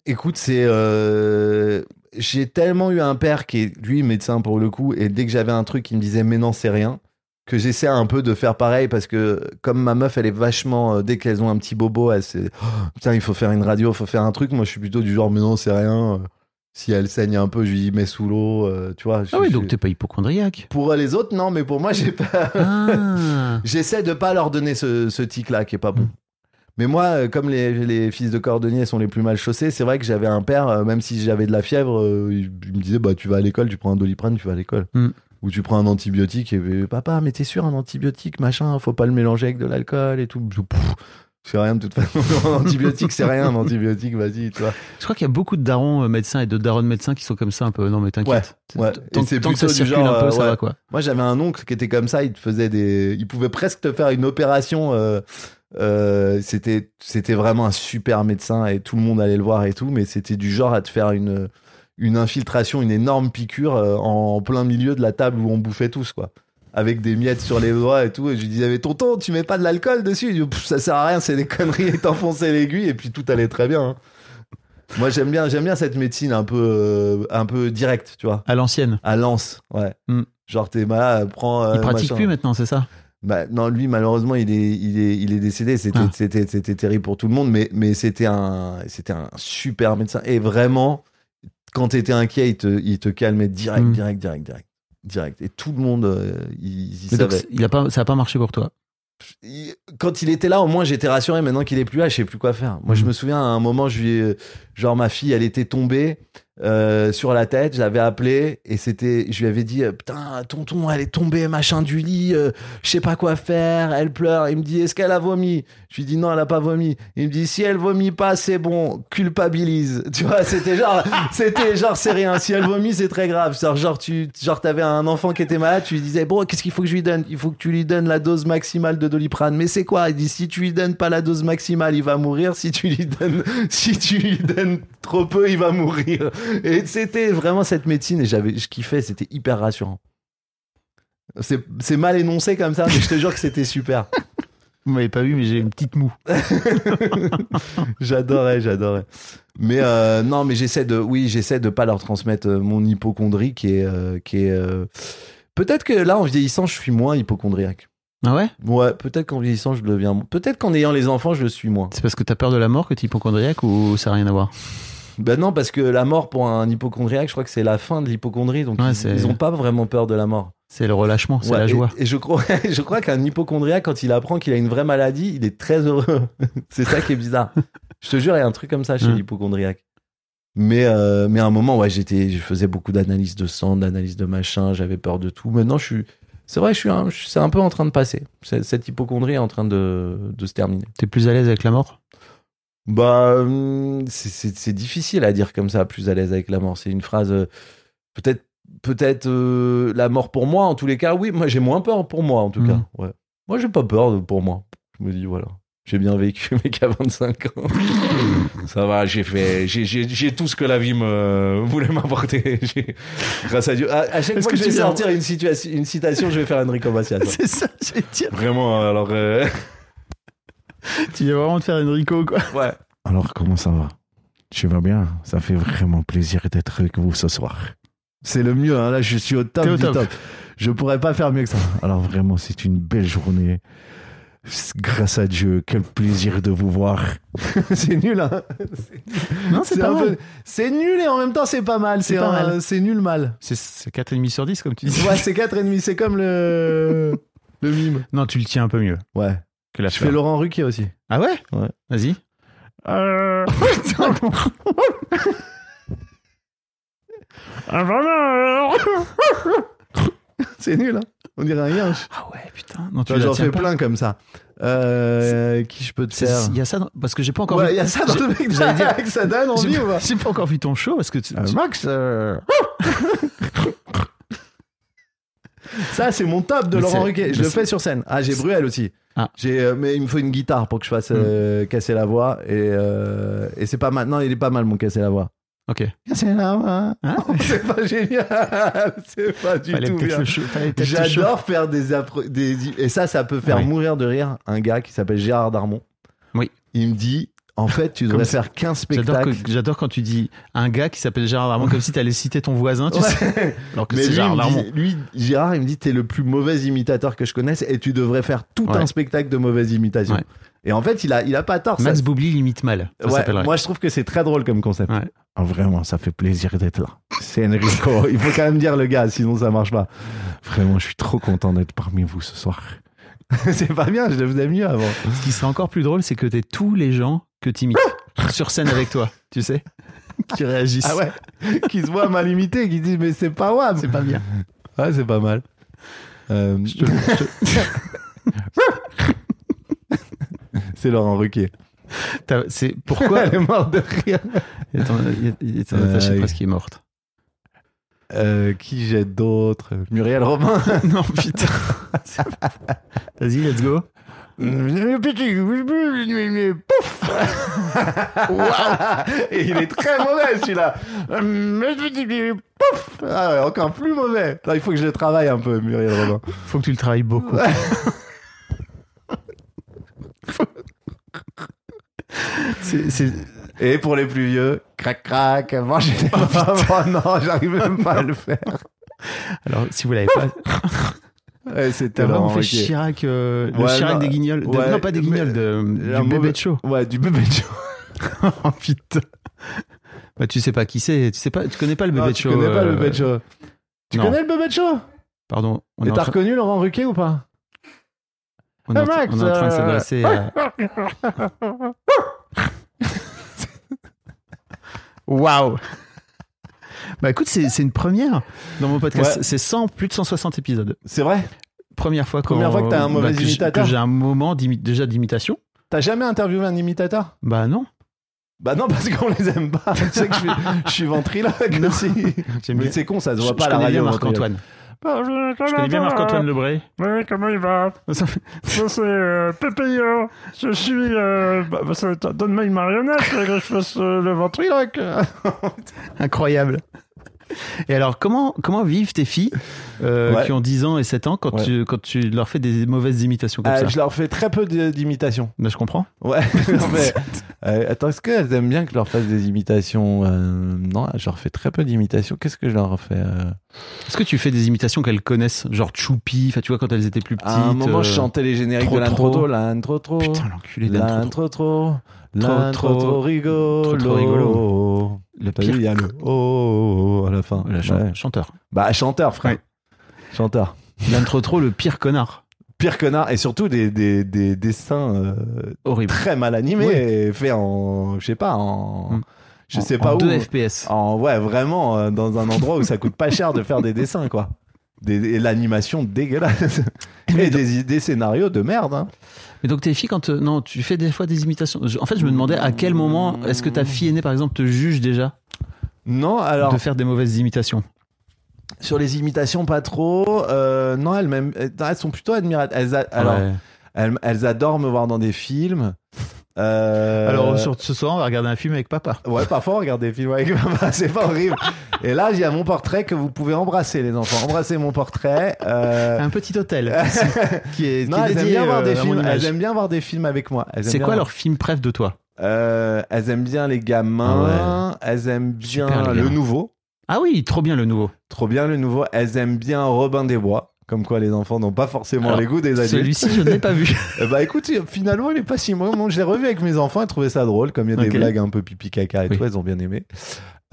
S1: écoute, c'est. euh, J'ai tellement eu un père qui est, lui, médecin pour le coup, et dès que j'avais un truc, il me disait, mais non, c'est rien. Que j'essaie un peu de faire pareil parce que, comme ma meuf, elle est vachement. euh, dès qu'elles ont un petit bobo, elle c'est. Oh, putain, il faut faire une radio, il faut faire un truc. Moi, je suis plutôt du genre, mais non, c'est rien. Euh, Si elle saigne un peu, je lui dis, mets sous l'eau, euh, tu vois. je-
S2: Ah oui,
S1: je-
S2: donc t'es pas hypochondriaque.
S1: Pour les autres, non, mais pour moi, j'ai pas.
S2: Ah. [LAUGHS]
S1: J'essaie de pas leur donner ce, ce tic-là qui est pas bon.
S2: Mm.
S1: Mais moi, comme les, les fils de cordonniers sont les plus mal chaussés, c'est vrai que j'avais un père, même si j'avais de la fièvre, il, il me disait bah tu vas à l'école, tu prends un doliprane, tu vas à l'école.
S2: Mm.
S1: Ou tu prends un antibiotique et euh, papa, mais t'es sûr un antibiotique, machin, faut pas le mélanger avec de l'alcool et tout. C'est rien de toute façon. [LAUGHS] un antibiotique, c'est rien. Un antibiotique, vas-y, tu vois.
S2: Je crois qu'il y a beaucoup de darons euh, médecins et de darons médecins qui sont comme ça un peu. Non mais t'inquiète.
S1: Ouais, ouais.
S2: Tant,
S1: c'est
S2: que ça
S1: du
S2: circule
S1: genre,
S2: un peu,
S1: euh,
S2: ça va quoi.
S1: Moi, j'avais un oncle qui était comme ça. Il te faisait des. Il pouvait presque te faire une opération. euh, euh, c'était, c'était vraiment un super médecin et tout le monde allait le voir et tout. Mais c'était du genre à te faire une, une infiltration, une énorme piqûre euh, en plein milieu de la table où on bouffait tous, quoi. Avec des miettes sur les doigts et tout. Et je lui disais, mais tonton, tu mets pas de l'alcool dessus? Dit, Ça sert à rien, c'est des conneries. Et t'enfonçais l'aiguille et puis tout allait très bien. hein. Moi, j'aime bien, j'aime bien cette médecine un peu, euh, un peu directe, tu vois.
S2: À l'ancienne.
S1: À Lens, ouais.
S2: Hmm.
S1: Genre, t'es malade, prends. euh,
S2: Il pratique
S1: machin.
S2: plus maintenant, c'est ça?
S1: Bah, non, lui, malheureusement, il est, il est, il est décédé. C'était,
S2: Ah.
S1: c'était, c'était terrible pour tout le monde, mais, mais c'était un, c'était un super médecin. Et vraiment, quand t'étais inquiet, il te, il te calmait direct,
S2: Mm.
S1: direct, direct, direct. Direct. Et tout le monde, euh, il, il
S2: a pas, ça a pas marché pour toi.
S1: Il- Quand il était là, au moins j'étais rassuré. Maintenant qu'il est plus là, je sais plus quoi faire. Moi, je
S2: Mm.
S1: me souviens à un moment, je lui ai- genre ma fille, elle était tombée euh, sur la tête. Je l'avais appelée et c'était, je lui avais dit, euh, putain, tonton, elle est tombée, machin du lit. euh, je sais pas quoi faire. Elle pleure. Il me dit, est-ce qu'elle a vomi? Je lui dis non, elle a pas vomi. Il me dit, si elle vomit pas, c'est bon, culpabilise. [LAUGHS] Tu vois, c'était genre, c'était genre, c'est rien. Si elle vomit, c'est très grave. Genre, genre, tu, genre, t'avais un enfant qui était malade, tu lui disais, bon, qu'est-ce qu'il faut que je lui donne? Il faut que tu lui donnes la dose maximale de doliprane. Mais c'est quoi? Il dit, si tu lui donnes pas la dose maximale, il va mourir. Si tu lui donnes, [LAUGHS] si tu lui donnes trop peu, il va mourir. Et c'était vraiment cette médecine et j'avais, je kiffais, c'était hyper rassurant. C'est, mal énoncé comme ça, mais je te jure que c'était super. [LAUGHS]
S2: Vous m'avez pas vu, mais j'ai une petite moue. [LAUGHS]
S1: J'adorais, j'adorais. Mais euh, non, mais j'essaie de, oui, j'essaie de pas leur transmettre euh, mon hypochondrie qui est, euh, qui est. euh, Peut-être que là, en vieillissant, je suis moins hypochondriaque.
S2: Ah ouais?
S1: Ouais, peut-être qu'en vieillissant, je deviens. Peut-être qu'en ayant les enfants, je le suis moins.
S2: C'est parce que t'as peur de la mort que t'es hypochondriaque ou ça n'a rien à voir?
S1: Ben non, parce que la mort pour un hypochondriaque, je crois que c'est la fin de l'hypochondrie, donc
S2: Ouais,
S1: ils, ils ont pas vraiment peur de la mort.
S2: C'est le relâchement, c'est
S1: Ouais,
S2: la joie.
S1: Et, je crois, [LAUGHS] je crois qu'un hypochondriaque, quand il apprend qu'il a une vraie maladie, il est très heureux. [LAUGHS] c'est ça qui est bizarre. je te jure, il y a un truc comme ça chez
S2: Mm.
S1: l'hypochondriaque. Mais, euh, mais à un moment, ouais, j'étais, je faisais beaucoup d'analyses de sang, d'analyses de machin, j'avais peur de tout. Maintenant, je suis, c'est vrai, je suis, un- c'est un peu en train de passer. Cette hypochondrie est en train de, de se terminer.
S2: T'es plus à l'aise avec la mort?
S1: Bah, hum, c'est- difficile à dire comme ça, plus à l'aise avec la mort. C'est une phrase, euh, peut-être, peut-être euh, la mort pour moi. En tous les cas, oui. Moi, j'ai moins peur pour moi, en tout
S2: Mhm.
S1: cas. Ouais. Moi, j'ai pas peur de- pour moi. Je me dis voilà, j'ai bien vécu, mais qu'à 25 ans, [LAUGHS] ça va. J'ai fait, j'ai- tout ce que la vie me [LAUGHS] voulait m'apporter. [LAUGHS] Grâce à Dieu. À, à chaque fois
S2: que
S1: je vais sortir une, situation, une citation, je vais faire Enrico Macias.
S2: C'est ça, j'allais dire.
S1: Vraiment. Alors, euh,
S2: Tu viens vraiment te faire Enrico, quoi.
S1: ouais.
S5: Alors, comment ça va? Tu vas bien? Ça fait vraiment plaisir d'être avec vous ce soir.
S1: C'est le mieux. hein. Là, je suis au top
S2: au
S1: du
S2: top.
S1: top. Je pourrais pas faire mieux que ça.
S5: Alors, vraiment, c'est une belle journée. Grâce à Dieu, quel plaisir de vous voir. [LAUGHS]
S1: c'est nul, hein.
S2: Non, c'est pas mal.
S1: peu- C'est nul et en même temps c'est pas mal.
S2: C'est
S1: un-
S2: mal.
S1: C'est nul mal.
S2: C'est- C'est 4,5 sur 10, comme tu dis.
S1: Ouais, c'est 4,5. C'est comme le [LAUGHS] le mime.
S2: Non, tu le tiens un peu mieux
S1: Ouais.
S2: Que la
S1: Je
S2: fleur.
S1: fais Laurent Ruquier aussi.
S2: Ah ouais
S1: Ouais.
S2: Vas-y.
S5: Euh, [LAUGHS]
S1: C'est nul, hein. On dirait un yinche.
S2: Ah ouais, putain. Non, tu la
S1: J'en
S2: tiens
S1: fais
S2: pas.
S1: plein comme ça. Euh, qui je peux te
S2: C'est-
S1: faire
S2: Il y a ça, dans- parce que j'ai pas encore
S1: Ouais,
S2: vu.
S1: il y a ça dans le mec.
S2: j'allais dire-
S1: que ça donne [LAUGHS] envie ou pas
S2: j'ai pas encore vu ton show parce que tu-
S1: Euh,
S2: tu-
S1: Max, euh, [LAUGHS] ça c'est mon top de
S2: Mais
S1: Laurent
S2: c'est-
S1: Ruquier. Je le
S2: c'est-
S1: fais sur scène. Ah, j'ai Bruel aussi.
S2: Ah.
S1: J'ai, euh, mais il me faut une guitare pour que je fasse euh, casser la voix et, euh, et c'est pas mal. Non, il est pas mal mon casser la voix.
S2: Ok.
S1: Casser la voix.
S2: Hein [LAUGHS]
S1: c'est pas génial. [LAUGHS] C'est pas du
S2: Fallait
S1: tout bien. J'adore faire des, appro- des et ça ça peut faire mourir de rire un gars qui s'appelle Gérard Darmon.
S2: Oui.
S1: Il me dit en fait tu devrais faire 15
S2: J'adore,
S1: spectacles.
S2: j'adore quand tu dis un gars qui s'appelle Gérard Darmon comme si t'allais citer ton voisin, tu
S1: Ouais.
S2: sais. [LAUGHS] Alors que c'est Gérard Darmon.
S1: lui, Gérard, il me dit t'es le plus mauvais imitateur que je connaisse et tu devrais faire tout
S2: Ouais.
S1: un spectacle de mauvaise imitation.
S2: Ouais.
S1: Et en fait, il a, il a pas tort. ça-
S2: Max Boublil limite mal. Ça
S1: moi, je trouve que c'est très drôle comme concept.
S5: Ah, vraiment, ça fait plaisir d'être là.
S1: C'est Enrico. [LAUGHS] il faut quand même dire le gars, sinon ça marche pas.
S5: Vraiment, je suis trop content d'être parmi vous ce soir. [LAUGHS]
S1: c'est pas bien, je le faisais mieux avant.
S2: Ce qui serait encore plus drôle, c'est que t'es tous les gens que t'imites [LAUGHS] sur scène avec toi, tu sais, [LAUGHS] qui réagissent.
S1: Ah ouais Qui se voit mal imité, qui disent mais c'est pas WAM.
S2: C'est pas bien.
S1: Ouais, c'est pas mal. Euh, [LAUGHS] c'est Laurent Ruquier.
S2: C'est pourquoi
S1: Elle est morte de rire.
S2: Il y a ton- il y a- il y a ton
S1: Euh,
S2: attachée de
S1: oui.
S2: presse qui est morte.
S1: Euh, qui jette d'autres Muriel Robin.
S2: non, putain. Vas-y, let's go.
S1: Pouf Et [LAUGHS] il est très mauvais celui-là. Pouf Ah ouais, encore plus mauvais. Non, il faut que je le travaille un peu, Muriel Robin.
S2: Faut que tu le travailles beaucoup. [LAUGHS] C'est- c'est-
S1: Et pour les plus vieux, crac crac, manger des [LAUGHS] oh, non, j'arrive même pas à le faire.
S2: Alors, si vous l'avez pas,
S1: Ouais, C'était
S2: vraiment fait. Chirac, euh, le
S1: Ouais,
S2: Chirac
S1: non,
S2: des guignols. de-
S1: ouais,
S2: non, pas des guignols, de, du bébé de show.
S1: Ouais, du bébé de show. [LAUGHS]
S2: oh putain. Bah, tu sais pas qui c'est. Tu sais pas. Tu connais pas le
S1: Non,
S2: bébé de
S1: tu
S2: show.
S1: connais pas le
S2: euh,
S1: bébé de show. Tu
S2: non.
S1: connais le bébé de show
S2: Pardon. On
S1: Et t'as reconnu Laurent Ruquier ou pas?
S2: On est en train-
S1: Max,
S2: on est en train de
S1: euh,
S2: s'adresser à. [LAUGHS] Waouh Bah écoute, c'est c'est une première dans mon podcast.
S1: Ouais.
S2: C'est 100, plus de 160 épisodes.
S1: C'est vrai?
S2: Première fois,
S1: Première fois que t'as un mauvais
S2: que j'-
S1: imitateur.
S2: Que j'ai un moment déjà d'imitation.
S1: T'as jamais interviewé un imitateur?
S2: Bah non.
S1: Bah non, parce qu'on les aime pas. tu sais que je suis, je suis ventriloque [LAUGHS] aussi. Mais c'est con, ça se voit
S2: Je-
S1: pas
S2: je
S1: à la radio.
S2: Marc-Antoine. Je connais bien Marc-Antoine Lebré.
S6: Oui, comment il va? Ça, c'est euh, Pépéo. Je suis. Euh, bah, bah, ça- Donne-moi une marionnette que je fasse euh, le ventriloque.
S2: Incroyable. Et alors, comment, comment vivent tes filles euh,
S1: Ouais.
S2: qui ont 10 ans et 7 ans quand,
S1: Ouais.
S2: tu, quand tu leur fais des mauvaises imitations comme
S1: Euh,
S2: ça
S1: je leur fais très peu d'imitations.
S2: Bah, Je comprends.
S1: Ouais. [LAUGHS] Mais, [LAUGHS] euh, attends, est-ce qu'elles aiment bien que je leur fasse des imitations Euh, Non, je leur fais très peu d'imitations. Qu'est-ce que je leur fais
S2: Est-ce que tu fais des imitations qu'elles connaissent Genre Choupi, tu vois, quand elles étaient plus petites.
S1: À un moment,
S2: euh,
S1: je chantais les génériques
S2: trop,
S1: de l'intro
S2: trop.
S1: l'intro trop.
S2: Putain, l'enculé d'intro.
S1: L'intro trop. L'intro
S2: trop.
S1: rigolo.
S2: Trop, trop rigolo. Le
S1: vu, il y a le oh, oh, oh à la fin.
S2: Le chan-
S1: Ouais.
S2: chanteur.
S1: Bah, chanteur, frère.
S2: Ouais.
S1: Chanteur.
S2: L'intro trop, le pire connard.
S1: Pire connard. Et surtout des, des, des dessins euh,
S2: Horrible.
S1: très mal animés, et faits en. Je sais pas, en.
S2: Mm.
S1: Je
S2: En-
S1: sais pas
S2: en
S1: où.
S2: 2 FPS.
S1: En, ouais, vraiment, euh, dans un endroit où ça coûte pas cher de faire des dessins, quoi. Des, et l'animation dégueulasse. [LAUGHS] Et des, des scénarios de merde. Hein.
S2: Mais donc tes filles, quand non, tu fais des fois des imitations? En fait, je me demandais à quel moment est-ce que ta fille aînée, par exemple, te juge déjà?
S1: Non, alors,
S2: de faire des mauvaises imitations
S1: sur les imitations, pas trop. Euh, non, elles, elles sont plutôt admirables. Elles, a- alors,
S2: Ouais.
S1: elles, elles adorent me voir dans des films. Euh,
S2: Alors sur ce soir, on va regarder un film avec papa.
S1: Ouais, parfois on regarde des films avec [LAUGHS] maman, c'est pas horrible. Et là, il y a mon portrait que vous pouvez embrasser, les enfants. Embrassez mon portrait. euh,
S2: Un petit hôtel [LAUGHS] qui est,
S1: Non,
S2: qui est
S1: elles aiment bien voir
S2: euh,
S1: des films. Elles aiment bien voir des films avec moi.
S2: C'est quoi
S1: voir-
S2: leur film préf de toi?
S1: Euh, Elles aiment bien les gamins. Elles aiment bien
S2: Super,
S1: le nouveau.
S2: Ah oui, trop bien le nouveau.
S1: Trop bien le nouveau. Elles aiment bien Robin des Bois. Comme quoi, les enfants n'ont pas forcément
S2: Alors,
S1: les goûts des adultes.
S2: Celui-ci, je ne l'ai pas vu. [LAUGHS]
S1: Eh bah écoute, finalement, il est pas si mauvais. Moi, je l'ai revu avec mes enfants, elles trouvaient ça drôle, comme il y a des blagues un peu pipi caca et
S2: Oui.
S1: tout, elles ont bien aimé.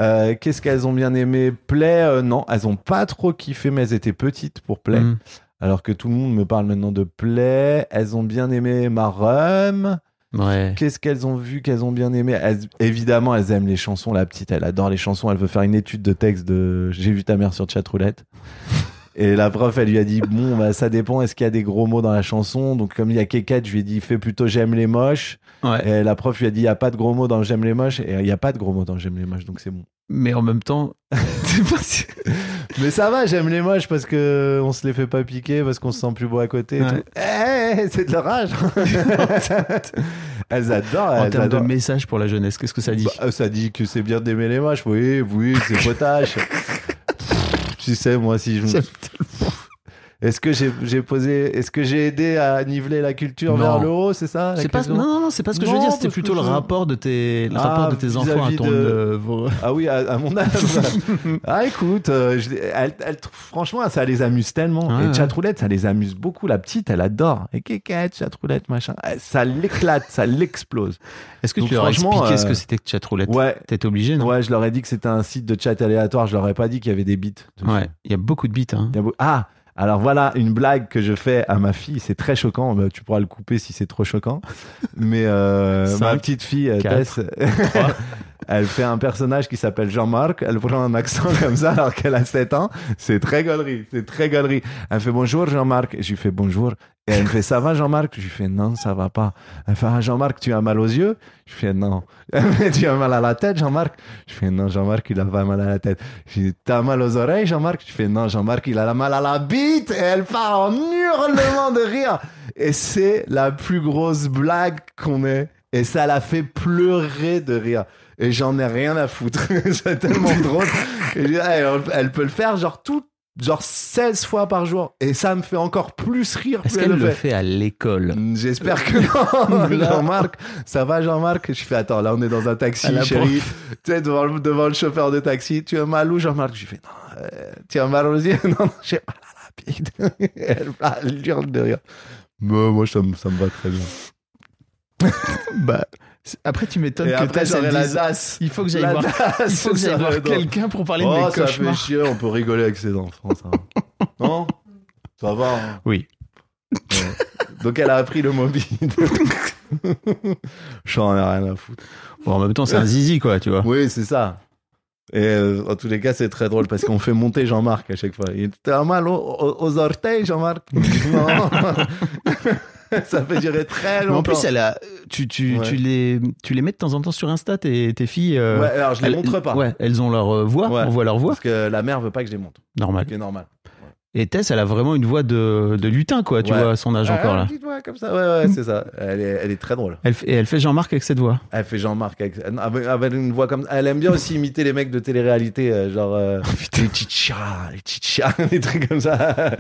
S1: Euh, Qu'est-ce qu'elles ont bien aimé? Play, euh, non, elles ont pas trop kiffé, mais elles étaient petites pour Play.
S2: Mm.
S1: Alors que tout le monde me parle maintenant de Play. Elles ont bien aimé Marum.
S2: Ouais.
S1: Qu'est-ce qu'elles ont vu qu'elles ont bien aimé? Elles- Évidemment, elles aiment les chansons. La petite, elle adore les chansons. Elle veut faire une étude de texte de J'ai vu ta mère sur chatroulette. Et la prof, elle lui a dit Bon, bah, ça dépend, est-ce qu'il y a des gros mots dans la chanson? Donc, comme il y a Kékette, je lui ai dit Fais plutôt J'aime les moches.
S2: Ouais.
S1: Et la prof lui a dit Il n'y a pas de gros mots dans J'aime les moches. Et il n'y a pas de gros mots dans J'aime les moches, donc c'est bon.
S2: Mais en même temps, [LAUGHS] si- [LAUGHS]
S1: Mais ça va, J'aime les moches parce que on se les fait pas piquer, parce qu'on se sent plus beau à côté.
S2: Ouais.
S1: tout. Eh, c'est de l'orage [LAUGHS] Elles adorent.
S2: en
S1: elles
S2: termes de message pour la jeunesse, qu'est-ce que ça dit?
S1: Bah, ça dit que c'est bien d'aimer les moches. Oui, oui, c'est potache. Tu sais, moi, si je. Est-ce que j'ai posé. Est-ce que j'ai aidé à niveler la culture
S2: Non.
S1: vers le haut, c'est ça
S2: C'est pas, non, non, non, c'est pas ce que je veux dire. C'était plutôt le
S1: je-
S2: rapport de tes, le
S1: Ah,
S2: rapport de tes enfants à ton.
S1: de-
S2: euh,
S1: Ah oui, à, à mon âge. [LAUGHS] ah écoute, euh, je- elle- elle- franchement, ça les amuse tellement.
S2: Ouais,
S1: et
S2: ouais.
S1: Chatroulette, ça les amuse beaucoup. La petite, elle adore. Et Kékette, Chatroulette, machin. Eh, Ça l'éclate, ça l'explose.
S2: Est-ce que
S1: Donc,
S2: tu leur as expliqué ce
S1: euh,
S2: que c'était que chatroulette
S1: Ouais.
S2: T'étais obligé, non
S1: Ouais, je leur ai dit que c'était un site de chat aléatoire. Je leur ai pas dit qu'il y avait des bits. dessus.
S2: Ouais. Il y a beaucoup de bits. Hein.
S1: Beau- Ah alors voilà une blague que je fais à ma fille, c'est très choquant. Bah, tu pourras le couper si c'est trop choquant. Mais euh,
S2: Cinq,
S1: ma petite fille euh,
S2: quatre,
S1: Tess, [LAUGHS] elle fait un personnage qui s'appelle Jean-Marc. Elle prend un accent [LAUGHS] comme ça alors qu'elle a 7 ans. C'est très gaulerie, c'est très gaulerie. Elle fait bonjour Jean-Marc. Et je lui fais bonjour. Et elle me fait ça va Jean-Marc? Je lui fais non ça va pas. Elle fait ah, Jean-Marc tu as mal aux yeux? Je fais non. Elle [LAUGHS] me tu as mal à la tête Jean-Marc? Je fais non Jean-Marc il a pas mal à la tête. Je dis t'as mal aux oreilles Jean-Marc? Je fais non Jean-Marc il a la mal à la bite. Et elle part en hurlement de rire. Et c'est la plus grosse blague qu'on ait. Et ça la fait pleurer de rire. Et j'en ai rien à foutre. [LAUGHS] c'est tellement drôle. Ah, elle peut le faire genre tout, genre 16 fois par jour. Et ça me fait encore plus rire.
S2: Est-ce qu'elle
S1: elle
S2: le fait à l'école?
S1: J'espère que [LAUGHS] non. Jean-Marc, ça va Jean-Marc? Je fais attends, là on est dans un taxi, chérie. Tu sais, devant, le- devant le chauffeur de taxi. Tu as mal où Jean-Marc? Je lui fais non, euh, tu as mal aux yeux? [LAUGHS] Non, j'ai mal à la bite. elle, hurle de rire. Mais moi, ça me, ça me va très bien. [LAUGHS]
S2: Bah, Après, tu m'étonnes que
S1: après,
S2: elle
S1: j'aurai la DAS.
S2: Il faut que j'aille voir, il faut que j'aille voir quelqu'un pour parler de
S1: Oh,
S2: mes
S1: ça fait
S2: cauchemars.
S1: chier, on peut rigoler avec ses enfants, ça. [LAUGHS] non? Ça va. hein.
S2: Oui.
S1: Ouais. Donc elle a appris le mobile. [LAUGHS] J'en ai rien à foutre.
S2: Bon, en même temps, c'est un zizi, quoi, tu vois.
S1: Oui, c'est ça. Et euh, en tous les cas, c'est très drôle parce qu'on fait monter Jean-Marc à chaque fois. Il T'as mal aux, aux- aux orteils, Jean-Marc [LAUGHS] Non. [LAUGHS] ça fait durer très
S2: Mais
S1: longtemps.
S2: en plus, elle a, tu, tu,
S1: Ouais.
S2: tu, les, tu les mets de temps en temps sur Insta, tes, tes filles. euh,
S1: Ouais, alors je les
S2: elles-
S1: montre pas.
S2: Ouais, elles ont leur euh, voix, on voit leur voix.
S1: Parce que la mère veut pas que je les monte.
S2: Normal.
S1: Ce qui est normal.
S2: Et Tess, elle a vraiment une voix de, de lutin, quoi, tu
S1: Ouais.
S2: vois, à son âge encore
S1: Ah,
S2: là.
S1: petite voix comme ça. Ouais, ouais, c'est ça. Elle est, elle est très drôle.
S2: Elle, et elle fait Jean-Marc avec cette voix.
S1: Elle fait Jean-Marc avec, avec, une voix comme Elle aime bien aussi imiter les mecs de télé-réalité, euh, genre euh, [LAUGHS] les chicha, les chicha, [LAUGHS] des trucs comme ça.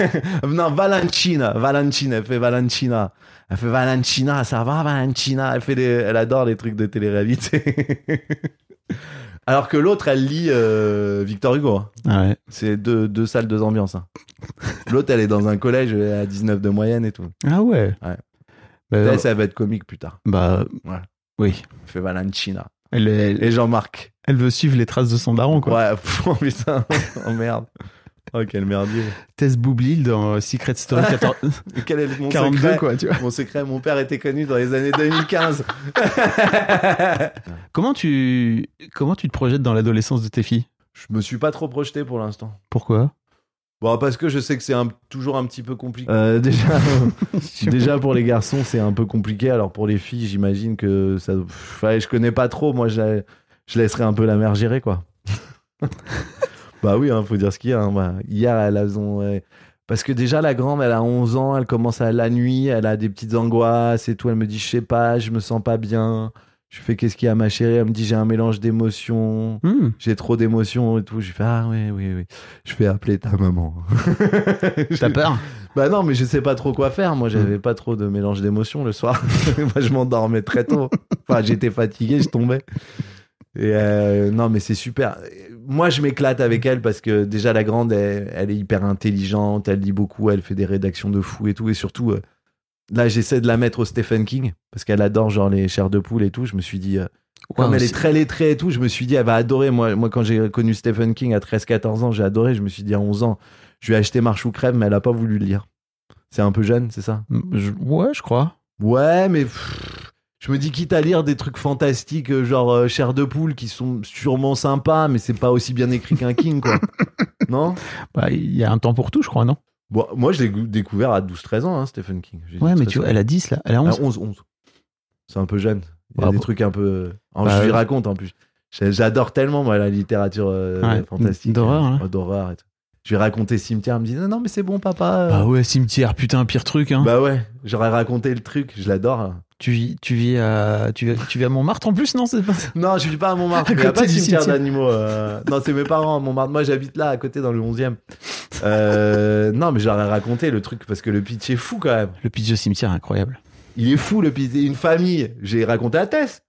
S1: [LAUGHS] non, Valentina, Valentina, elle fait Valentina. Elle fait Valentina, ça va Valentina? Elle fait des, elle adore les trucs de télé-réalité. Alors que l'autre, elle lit euh, Victor Hugo. hein.
S2: Ah ouais.
S1: C'est deux, deux salles, deux ambiances. hein. L'autre, elle est dans un collège elle a 19 de moyenne et tout.
S2: Ah ouais.
S1: Ouais.
S2: Bah,
S1: Elle, ça va être comique plus tard.
S2: bah,
S1: Ouais.
S2: oui.
S1: Elle fait Valentina.
S2: Elle, elle,
S1: Et Jean-Marc.
S2: elle veut suivre les traces de son daron, quoi.
S1: Ouais, pff, [LAUGHS] oh putain, [LAUGHS] oh merde. Oh, quel merdier.
S2: Tess Boublil dans Secret Story [LAUGHS] 14...
S1: Et Quel est mon
S2: 42,
S1: secret
S2: quoi, tu vois.
S1: Mon secret, mon père était connu dans les années 2015. [LAUGHS]
S2: Comment tu, comment tu te projettes dans l'adolescence de tes filles?
S1: Je me suis pas trop projeté pour l'instant.
S2: Pourquoi?
S1: Bon, parce que je sais que c'est toujours un petit peu compliqué. Euh, déjà, [LAUGHS] déjà pour les garçons, c'est un peu compliqué. Alors pour les filles, j'imagine que ça. pff, ouais, je connais pas trop. Moi, je, je laisserai un peu la mère gérer, quoi. Bah oui, hein, faut dire ce qu'il y a. hein. Bah, hier, elle a ouais. Parce que déjà, la grande, elle a 11 ans, elle commence à la nuit, elle a des petites angoisses et tout. Elle me dit, je sais pas, je me sens pas bien. Je fais, qu'est-ce qu'il y a, ma chérie? Elle me dit, j'ai un mélange d'émotions
S2: Hmm.
S1: j'ai trop d'émotions et tout. Je fais ah oui oui oui. Je fais appeler ta maman. [LAUGHS]
S2: T'as peur?
S1: Bah non, mais je sais pas trop quoi faire. Moi, j'avais pas trop de mélange d'émotions le soir. [LAUGHS] Moi, je m'endormais très tôt. Enfin, j'étais fatigué, je tombais. Et euh, non, mais c'est super. Moi, je m'éclate avec elle parce que déjà la grande, elle, elle est hyper intelligente, elle lit beaucoup, elle fait des rédactions de fou et tout. Et surtout, euh, là, j'essaie de la mettre au Stephen King parce qu'elle adore genre les chairs de poule et tout. Je me suis dit. euh, comme elle est
S2: c'est-
S1: très lettrée et tout, je me suis dit, elle va adorer. Moi, moi quand j'ai connu Stephen King à 13-14 ans, j'ai adoré. Je me suis dit, à 11 ans, je lui ai acheté Marche ou Crève, mais elle a pas voulu le lire. C'est un peu jeune, c'est ça?
S2: Je- Ouais, je crois.
S1: Ouais, mais pff, je me dis, quitte à lire des trucs fantastiques, euh, genre euh, Chair de poule, qui sont sûrement sympas, mais c'est pas aussi bien écrit qu'un King, quoi. [LAUGHS] non?
S2: Bah, il y a un temps pour tout, je crois, non?
S1: Bon, Moi, je l'ai découvert à 12-13 ans, hein, Stephen King.
S2: Ouais, mais
S1: 13
S2: tu vois, elle a 10 là. Elle a 11.
S1: Ah, 11, 11. C'est un peu jeune. Il y a
S2: Bah,
S1: des
S2: bon.
S1: trucs un peu. Alors,
S2: Bah,
S1: je lui raconte en plus. J'adore tellement, moi, la littérature euh,
S2: Ouais,
S1: fantastique.
S2: d'horreur, hein.
S1: Euh, D'horreur et tout. Je lui ai raconté Cimetière, elle me dit non, non, mais c'est bon, papa.
S2: Bah ouais, cimetière, putain, pire truc, hein.
S1: Bah ouais, j'aurais raconté le truc, je l'adore.
S2: Tu vis, tu vis à, tu vis, tu vis à Montmartre en plus, non C'est pas
S1: Non, je vis pas à Montmartre. Il n'y a pas de cimetière. d'animaux. euh. Non, c'est mes parents à Montmartre. Moi, j'habite là, à côté, dans le 11e. Euh, non, mais j'aurais raconté le truc parce que le pitch est fou quand même.
S2: Le pitch de cimetière, incroyable.
S1: Il est fou, le pitch. Une famille. J'ai raconté à Tess.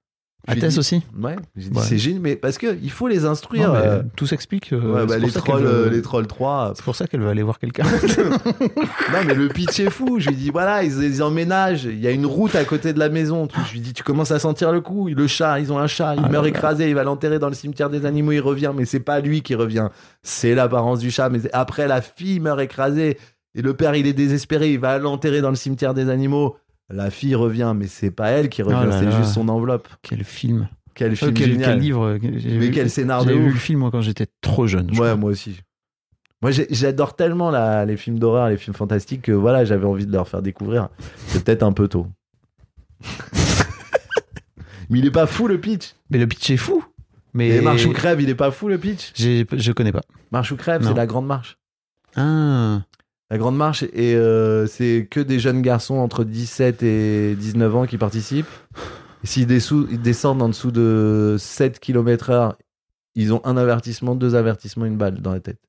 S1: Dit-
S2: aussi
S1: Ouais, j'ai dit
S2: Ouais.
S1: c'est génial, mais parce que il faut les instruire.
S2: Non,
S1: euh.
S2: Tout s'explique. euh,
S1: Ouais, bah,
S2: c'est
S1: les, trolls,
S2: veut-
S1: euh, les trolls 3.
S2: C'est pour ça qu'elle veut aller voir quelqu'un. [LAUGHS]
S1: non, mais le pitch est fou. Je lui dis, voilà, ils, ils emménagent. Il y a une route à côté de la maison. Je lui dis, tu commences à sentir le coup. Le chat, ils ont un chat. Il
S2: Ah
S1: meurt
S2: là là.
S1: écrasé. Il va l'enterrer dans le cimetière des animaux. Il revient. Mais c'est pas lui qui revient. C'est l'apparence du chat. Mais après, la fille meurt écrasée. Et le père, il est désespéré. Il va l'enterrer dans le cimetière des animaux. La fille revient. Mais c'est pas elle qui revient.
S2: Oh
S1: c'est juste son enveloppe.
S2: quel film.
S1: Quel
S2: Euh,
S1: film
S2: quel,
S1: génial.
S2: quel livre. j'ai
S1: Mais
S2: vu-
S1: quel scénar de
S2: J'avais vu le film moi quand j'étais trop jeune. je
S1: Ouais,
S2: crois.
S1: moi aussi. Moi, j'ai- j'adore tellement la- les films d'horreur, les films fantastiques que voilà, j'avais envie de leur faire découvrir. C'est peut-être un peu tôt. [LAUGHS] Mais il est pas fou le pitch.
S2: Mais le pitch est fou. Mais
S1: Et Marche ou crève, il est pas fou le pitch.
S2: J'ai- je connais pas.
S1: Marche ou crève, c'est la grande marche.
S2: Ah.
S1: La grande marche, et euh, c'est que des jeunes garçons entre 17 et 19 ans qui participent. S'ils descendent en dessous de 7 km heure, ils ont un avertissement, deux avertissements, une balle dans la tête.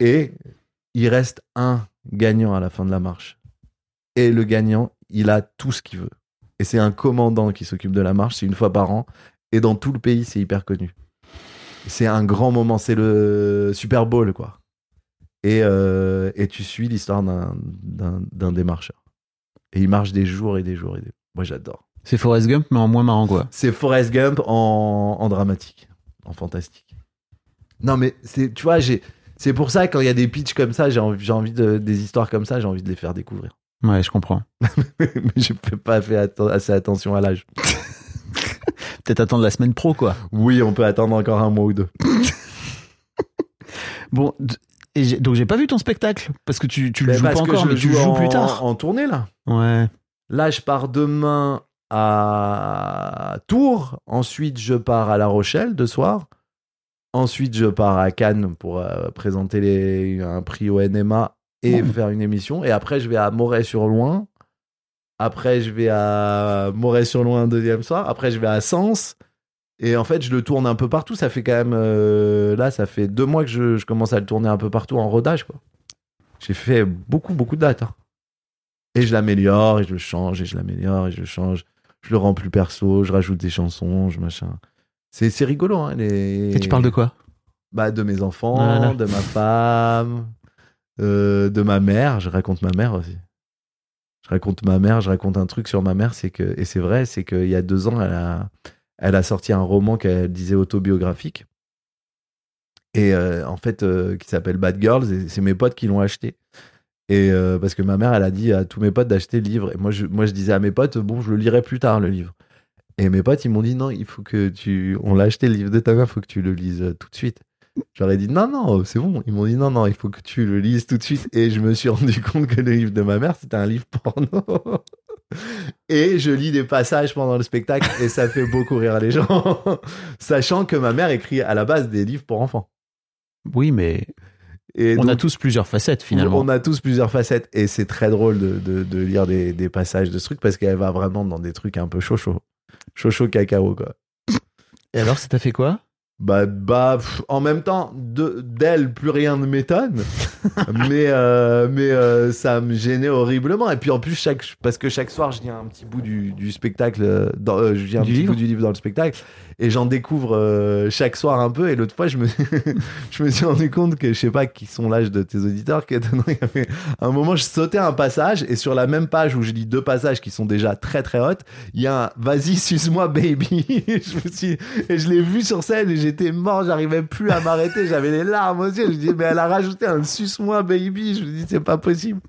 S1: Et il reste un gagnant à la fin de la marche. Et le gagnant, il a tout ce qu'il veut. Et c'est un commandant qui s'occupe de la marche, c'est une fois par an. Et dans tout le pays, c'est hyper connu. C'est un grand moment, c'est le Super Bowl, quoi. Et, euh, et tu suis l'histoire d'un- marcheurs. Et il marche des jours et des jours et des Moi, j'adore.
S2: C'est Forrest Gump, mais en moins marrant, quoi.
S1: C'est Forrest Gump en, en dramatique, en fantastique. Non, mais tu vois, c'est pour ça quand il y a des pitchs comme ça, j'ai envie, envie de, des histoires comme ça, j'ai envie de les faire découvrir. [LAUGHS]
S2: Ouais, je comprends.
S1: mais je fais pas fait atten- assez attention à l'âge. [LAUGHS]
S2: Peut-être attendre la semaine pro, quoi.
S1: Oui, on peut attendre encore un mois ou deux. [LAUGHS]
S2: Bon, et donc j'ai pas vu ton spectacle parce que tu, tu le joues pas encore, mais tu le joues
S1: en,
S2: plus tard.
S1: En tournée là.
S2: Ouais.
S1: Là, je pars demain à Tours. Ensuite, je pars à La Rochelle de soir. Ensuite, je pars à Cannes pour euh, présenter les, un prix au NMA et faire une émission. Et après, je vais à Moret-sur-Loing. Après, je vais à Moret-sur-Loing deuxième soir. Après, je vais à Sens. Et en fait, je le tourne un peu partout. Ça fait quand même. euh, là, ça fait deux mois que je, je commence à le tourner un peu partout en rodage. quoi. J'ai fait beaucoup, beaucoup de dates. hein. Et je l'améliore, et je le change, et je l'améliore, et je le change. Je le rends plus perso, je rajoute des chansons, je machin. C'est, rigolo, hein, les...
S2: Et tu parles de quoi?
S1: Bah, de mes enfants,
S2: Voilà.
S1: de ma femme, euh, de ma mère. Je raconte ma mère aussi. Je raconte ma mère, je raconte un truc sur ma mère, c'est que, et c'est vrai, c'est qu'il y a deux ans, elle a, elle a sorti un roman qu'elle disait autobiographique. Et euh, en fait, euh, qui s'appelle Bad Girls, et c'est mes potes qui l'ont acheté. Et euh, parce que ma mère, elle a dit à tous mes potes d'acheter le livre. Et moi je, moi, je disais à mes potes, bon, je le lirai plus tard, le livre. Et mes potes, ils m'ont dit, non, il faut que tu. On l'a acheté, le livre de ta mère, il faut que tu le lises tout de suite. J'aurais dit, non, non, c'est bon. Ils m'ont dit, non, non, il faut que tu le lises tout de suite. Et je me suis [LAUGHS] rendu compte que le livre de ma mère, c'était un livre porno. Et je lis des passages pendant le spectacle et ça fait beaucoup rire les gens. [LAUGHS] Sachant que ma mère écrit à la base des livres pour enfants.
S2: Oui, mais
S1: Et
S2: on a tous plusieurs facettes finalement.
S1: on a tous plusieurs facettes et c'est très drôle de, de- de lire des, des passages de ce truc parce qu'elle va vraiment dans des trucs un peu chaud chaud. Chaud chaud cacao quoi.
S2: Et alors, ça t'a fait quoi?
S1: Bah, bah pff, en même temps, de- d'elle, plus rien ne m'étonne. [LAUGHS] mais euh, mais euh, ça me gênait horriblement. Et puis en plus, chaque, parce que chaque soir, je lis un petit bout du, du spectacle, euh, dans, euh, je lis un
S2: Du
S1: petit
S2: livre
S1: bout du livre dans le spectacle. Et j'en découvre euh, chaque soir un peu. Et l'autre fois, je me, [LAUGHS] je me suis rendu compte que je sais pas qui sont l'âge de tes auditeurs. Que, [LAUGHS] il y avait un moment, je sautais un passage. Et sur la même page où je lis deux passages qui sont déjà très très hautes, il y a un Vas-y, suce-moi, baby. je me suis, et je l'ai vu sur scène et j'étais mort, j'arrivais plus à m'arrêter, j'avais les larmes aux yeux. Je me dis, mais elle a rajouté un suce-moi, baby. Je me dis, c'est pas possible.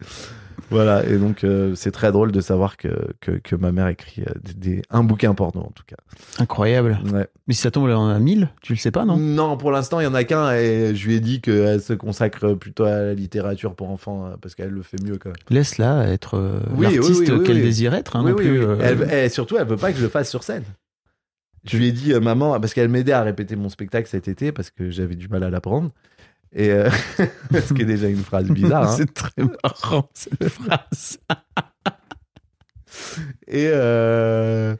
S1: Voilà, et donc euh, c'est très drôle de savoir que, que, que ma mère écrit euh, des, des- un bouquin porno en tout cas.
S2: Incroyable.
S1: Ouais.
S2: Mais si ça tombe, elle en a 1000, tu le sais pas, non?
S1: Non, pour l'instant, il y en a qu'un et je lui ai dit qu'elle se consacre plutôt à la littérature pour enfants euh, parce qu'elle le fait mieux quand même.
S2: Laisse-la être euh,
S1: Oui, oui,
S2: l'artiste
S1: oui, oui,
S2: qu'elle
S1: oui.
S2: désire être. hein,
S1: oui,
S2: non
S1: oui,
S2: plus,
S1: oui.
S2: euh,
S1: Elle, et surtout, elle veut pas que je le fasse sur scène. Je lui ai dit, euh, maman, parce qu'elle m'aidait à répéter mon spectacle cet été parce que j'avais du mal à l'apprendre. Et euh, [LAUGHS] ce qui est déjà une phrase bizarre. hein. [LAUGHS]
S2: C'est très marrant cette phrase. [LAUGHS]
S1: Et, euh,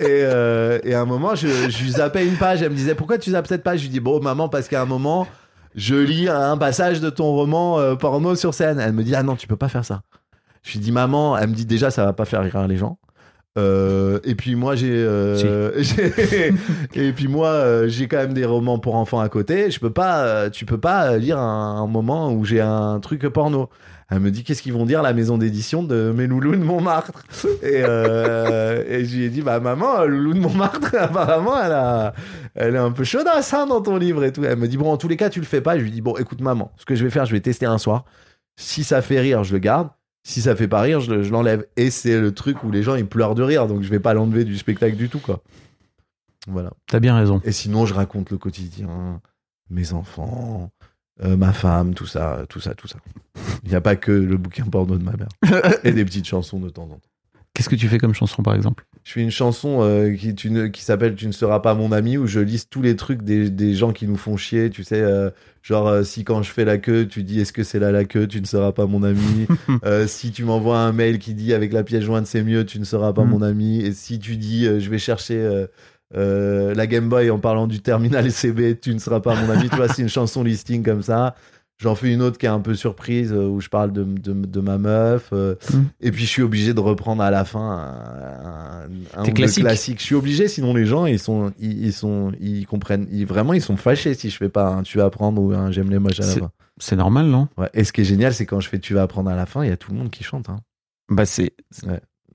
S1: et, euh, et à un moment, je, je lui zappais une page. Elle me disait Pourquoi tu zappes cette page? Je lui dis Bon, maman, parce qu'à un moment, je lis un passage de ton roman porno sur scène. Elle me dit Ah non, tu peux pas faire ça. Je lui dis Maman, elle me dit déjà, ça va pas faire rire les gens. Euh, et puis moi j'ai euh, [LAUGHS] et puis moi euh, j'ai quand même des romans pour enfants à côté. Je peux pas euh, tu peux pas lire un, un moment où j'ai un truc porno. Elle me dit qu'est-ce qu'ils vont dire la maison d'édition de mes loulous de Montmartre? Et, euh, et je lui ai dit bah maman loulou de Montmartre [LAUGHS] apparemment elle a elle est un peu chaudasse hein, dans ton livre et tout. Elle me dit bon en tous les cas tu le fais pas. Je lui dis bon écoute maman ce que je vais faire je vais tester un soir. Si ça fait rire je le garde si ça fait pas rire, je, le- je l'enlève. Et c'est le truc où les gens ils pleurent de rire, donc je vais pas l'enlever du spectacle du tout, quoi. Voilà.
S2: T'as bien raison.
S1: Et sinon, je raconte le quotidien, mes enfants, euh, ma femme, tout ça, tout ça, tout ça. Il n'y a pas que le bouquin porno de ma mère. [LAUGHS] Et des petites chansons de temps en temps.
S2: Qu'est-ce que tu fais comme chanson par exemple?
S1: Je fais une chanson euh, qui, tu ne- qui s'appelle Tu ne seras pas mon ami, où je liste tous les trucs des, des gens qui nous font chier. Tu sais, euh, genre, euh, si quand je fais la queue, tu dis Est-ce que c'est là la queue Tu ne seras pas mon ami? [LAUGHS] Si tu m'envoies un mail qui dit Avec la pièce jointe, c'est mieux, tu ne seras pas
S2: Mm.
S1: mon ami. Et si tu dis Je vais chercher. la Game Boy en parlant du terminal CB, tu ne seras pas mon ami. tu vois, c'est une chanson listing comme ça. J'en fais une autre qui est un peu surprise euh, où je parle de, de, de ma meuf. euh,
S2: Mm.
S1: Et puis je suis obligé de reprendre à la fin un,
S2: classiques.
S1: classiques. Je suis obligé, sinon les gens ils sont ils, ils sont ils comprennent ils, vraiment ils sont fâchés si je fais pas un tu vas apprendre ou un j'aime les moches à la
S2: C'est-
S1: fin.
S2: C'est normal, non?
S1: Ouais. Et ce qui est génial, c'est quand je fais tu vas apprendre à la fin, il y a tout le monde qui chante. hein.
S2: Bah c'est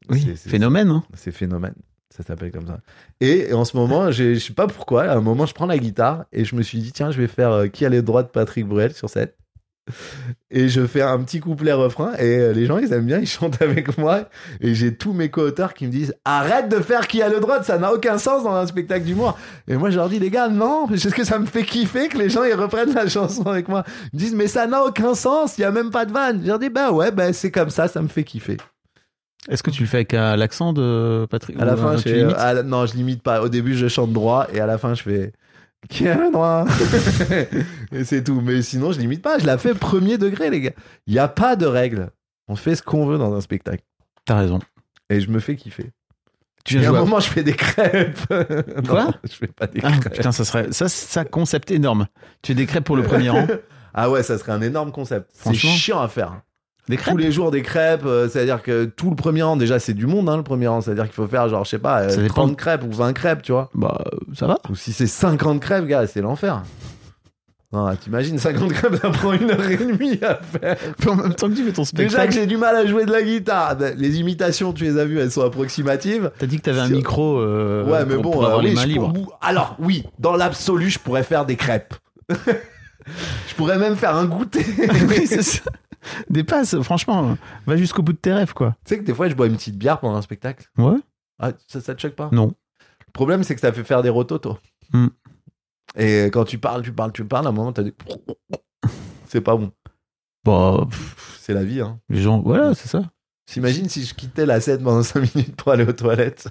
S2: Oui, phénomène. Hein.
S1: C'est phénomène. Ça s'appelle comme ça. Et en ce moment, je sais pas pourquoi, à un moment, je prends la guitare et je me suis dit, tiens, je vais faire euh, Qui a les droits de Patrick Bruel sur scène? Et je fais un petit couplet refrain et euh, les gens, ils aiment bien, ils chantent avec moi. Et j'ai tous mes co-auteurs qui me disent, arrête de faire Qui a le droit, ça n'a aucun sens dans un spectacle d'humour. Et moi, je leur dis, les gars, non, parce que ça me fait kiffer que les gens, ils reprennent la chanson avec moi. Ils me disent, mais ça n'a aucun sens, il y a même pas de vanne. Je leur dis, bah ouais, bah c'est comme ça, ça me fait kiffer.
S2: Est-ce que tu le fais avec euh, l'accent de Patrick
S1: À la fin,
S2: euh,
S1: je fais. à la- non, je limite pas. Au début, je chante droit et à la fin, je fais. [LAUGHS] Qui a le droit? [LAUGHS] Et c'est tout. Mais sinon, je limite pas. Je la fais premier degré, les gars. Il n'y a pas de règles. On fait ce qu'on veut dans un spectacle.
S2: T'as raison.
S1: Et je me fais kiffer.
S2: Tu
S1: Et à un moment, je fais des crêpes. [LAUGHS]
S2: Quoi?
S1: Non, Je fais pas des
S2: Ah,
S1: crêpes.
S2: putain, ça serait ça, ça concept énorme. Tu fais des crêpes pour le premier rang.
S1: Ah ouais, ça serait un énorme concept. C'est
S2: Franchement.
S1: chiant à faire.
S2: Des crêpes.
S1: Tous les jours des crêpes, euh, c'est-à-dire que tout le premier rang, déjà, c'est du monde, hein, le premier rang. C'est-à-dire qu'il faut faire, genre, je sais pas, euh,
S2: Ça dépend.
S1: 30 crêpes ou 20 crêpes, tu vois.
S2: Bah, ça va.
S1: Ou si c'est 50 crêpes, gars, c'est l'enfer. Non, t'imagines, 50 crêpes, ça prend une heure et demie à faire.
S2: en même temps que tu fais ton
S1: Déjà que
S2: spectacle.
S1: j'ai du mal à jouer de la guitare. Les imitations, tu les as vues, elles sont approximatives.
S2: T'as dit que t'avais un
S1: Si-
S2: micro. euh,
S1: ouais, mais
S2: pour,
S1: bon,
S2: pour
S1: euh,
S2: avoir
S1: oui,
S2: les mains
S1: je
S2: libres.
S1: pour- Alors, oui, dans l'absolu, je pourrais faire des crêpes. [LAUGHS] je pourrais même faire un goûter. [LAUGHS]
S2: Oui, c'est ça. [LAUGHS] Dépasse, franchement, va jusqu'au bout de tes rêves, quoi.
S1: Tu sais que des fois, je bois une petite bière pendant un spectacle.
S2: Ouais.
S1: Ah, ça, ça te choque pas?
S2: Non.
S1: Le problème, c'est que ça fait faire des rototos.
S2: Hmm.
S1: Et quand tu parles, tu parles, tu parles, à un moment, t'as des. [LAUGHS] C'est pas bon.
S2: Bah,
S1: C'est la vie, hein.
S2: les gens, voilà, c'est ça.
S1: T'imagines si je quittais la scène pendant 5 [LAUGHS] minutes pour aller aux toilettes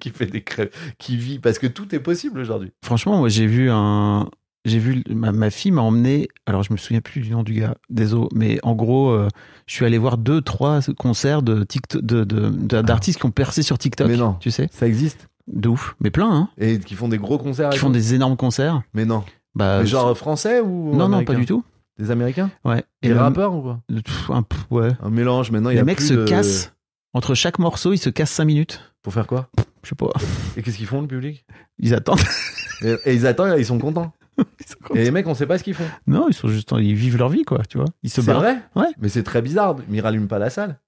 S1: Qui fait des crêpes, qui vit, parce que tout est possible aujourd'hui.
S2: Franchement, moi, j'ai vu un. J'ai vu. Ma, ma fille m'a emmené. Alors, je me souviens plus du nom du gars, désolé. Mais en gros, euh, je suis allé voir deux, trois concerts de TikTok, de, de- de- d'artistes qui ont percé sur TikTok.
S1: Mais non.
S2: Tu sais
S1: Ça existe?
S2: De ouf. Mais plein, hein.
S1: Et qui font des gros concerts.
S2: Qui
S1: et
S2: font des énormes concerts.
S1: Mais non.
S2: Bah,
S1: Mais genre français ou.
S2: Non, non, pas du tout.
S1: Des américains?
S2: Ouais.
S1: Des
S2: le-
S1: rappeurs ou quoi?
S2: pff, un- ouais.
S1: Un mélange, maintenant il y
S2: Les mecs
S1: plus
S2: se
S1: de-
S2: cassent. Entre chaque morceau, ils se cassent 5 minutes.
S1: Pour faire quoi?
S2: Je sais pas.
S1: Et qu'est-ce qu'ils font le public?
S2: Ils attendent.
S1: et, et ils attendent, ils sont contents. [LAUGHS] Et les mecs, on sait pas ce qu'ils font.
S2: Non, ils sont juste, ils vivent leur vie, quoi, tu vois. Ils se
S1: C'est
S2: barrent.
S1: vrai
S2: Ouais.
S1: Mais c'est très bizarre, mais ils rallument pas la salle.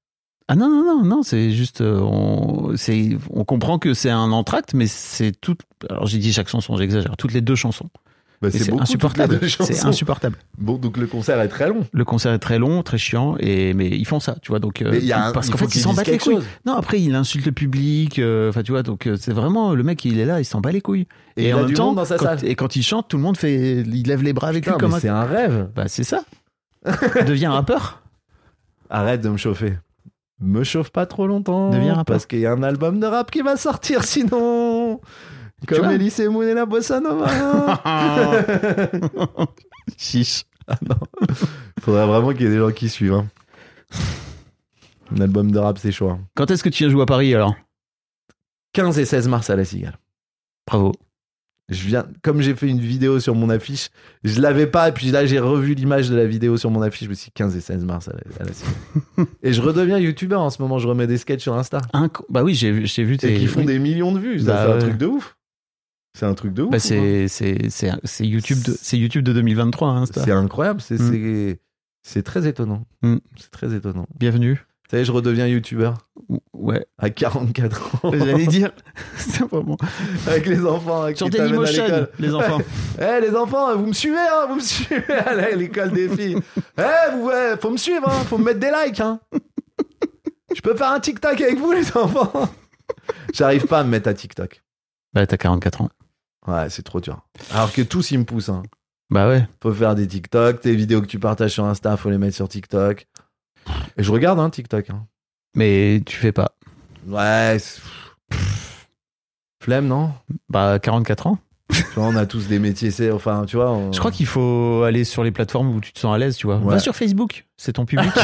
S2: Ah non, non, non, non, c'est juste, euh, on, c'est, on comprend que c'est un entracte, mais c'est tout. Alors j'ai dit chaque chanson, j'exagère, toutes les deux chansons.
S1: Bah,
S2: c'est insupportable. [LAUGHS] C'est insupportable.
S1: Bon, donc le concert est très long.
S2: Le concert est très long, très chiant, et mais ils font ça, tu vois. Donc euh,
S1: Mais il y a un-
S2: parce qu'en fait ils s'en battent les couilles.
S1: chose.
S2: Non, après il insulte le public, euh, enfin tu vois. Donc euh, c'est vraiment le mec, il est là, il s'en bat les couilles.
S1: Et
S2: en même temps, quand- et quand il chante, tout le monde fait, il lève les bras avec
S1: Putain,
S2: lui comme
S1: c'est un rêve.
S2: Bah c'est ça. Deviens rappeur.
S1: Arrête de me chauffer. Me chauffe pas trop longtemps.
S2: Deviens rappeur.
S1: Parce qu'il y a un album de rap qui va sortir sinon. Comme Elise Moon et la Bossa Nova. [LAUGHS]
S2: Chiche.
S1: Faudrait vraiment qu'il y ait des gens qui suivent. hein. Un album de rap, c'est chaud. hein.
S2: Quand est-ce que tu viens jouer à Paris alors?
S1: 15 et 16 mars à la Cigale.
S2: Bravo.
S1: Je viens, comme j'ai fait une vidéo sur mon affiche, je l'avais pas, et puis là j'ai revu l'image de la vidéo sur mon affiche, je me suis dit 15 et 16 mars à la, à la Cigale. [LAUGHS] et je redeviens youtubeur en ce moment, je remets des sketchs sur Insta.
S2: Inc- Bah oui, j'ai vu, j'ai vu
S1: Et
S2: tes.
S1: qui font des millions de vues, ça,
S2: Bah
S1: c'est un
S2: ouais.
S1: truc de ouf. C'est un truc de ouf.
S2: Bah
S1: ou pas
S2: c'est YouTube de c'est YouTube de 2023 hein.
S1: C'est incroyable, c'est
S2: Mm.
S1: c'est- très étonnant.
S2: Mm.
S1: C'est très étonnant.
S2: Bienvenue.
S1: Vous savez, je redeviens youtubeur
S2: Ou- Ouais.
S1: à 44 ans.
S2: J'allais dire [LAUGHS] c'est vraiment
S1: avec les enfants qui
S2: sur
S1: t'amènent à
S2: Dailymotion les enfants. [LAUGHS]
S1: Eh les enfants, vous me suivez, hein, vous me suivez à l'école des filles. Eh, vous, ouais, faut me suivre, hein, faut me mettre des likes. Hein. Je peux faire un TikTok avec vous, les enfants. J'arrive pas à me mettre à TikTok.
S2: Bah t'as 44 ans.
S1: Ouais, c'est trop dur. Alors que tous, ils me poussent. Hein.
S2: Bah ouais.
S1: Faut faire des TikTok, tes vidéos que tu partages sur Insta, faut les mettre sur TikTok. Et je regarde, hein, TikTok. hein.
S2: Mais tu fais pas.
S1: Ouais. Flemme, non?
S2: Bah 44 ans.
S1: Tu vois, on a tous des métiers, c'est enfin, tu vois. on-
S2: Je crois qu'il faut aller sur les plateformes où tu te sens à l'aise, tu vois.
S1: Ouais.
S2: Va sur Facebook, c'est ton public. [LAUGHS]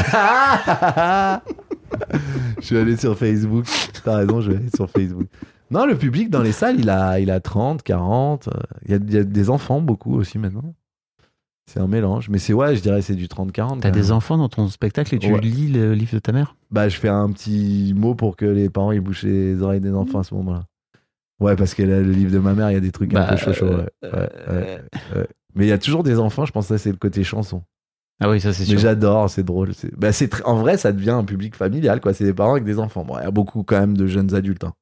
S1: je vais aller sur Facebook. T'as raison, je vais aller sur Facebook. Non, le public dans les [LAUGHS] salles, il a, il a 30, 40. euh, Il y, a, il y a des enfants beaucoup aussi maintenant. C'est un mélange. Mais c'est ouais, je dirais c'est du 30-40.
S2: T'as des enfants dans ton spectacle et tu
S1: Ouais.
S2: lis le livre de ta mère?
S1: Bah, je fais un petit mot pour que les parents ils bouchent les oreilles des enfants à ce moment-là. Ouais, parce que là, le livre de ma mère, il y a des trucs un
S2: Bah,
S1: peu chaud chaud. Ouais.
S2: euh,
S1: Ouais, ouais, ouais. Mais il y a toujours des enfants, je pense que ça c'est le côté chanson.
S2: Ah oui, ça c'est
S1: Mais
S2: sûr.
S1: j'adore, c'est drôle. c'est- Bah, En vrai, ça devient un public familial, quoi. C'est des parents avec des enfants. Bon, il y a beaucoup quand même de jeunes adultes. hein.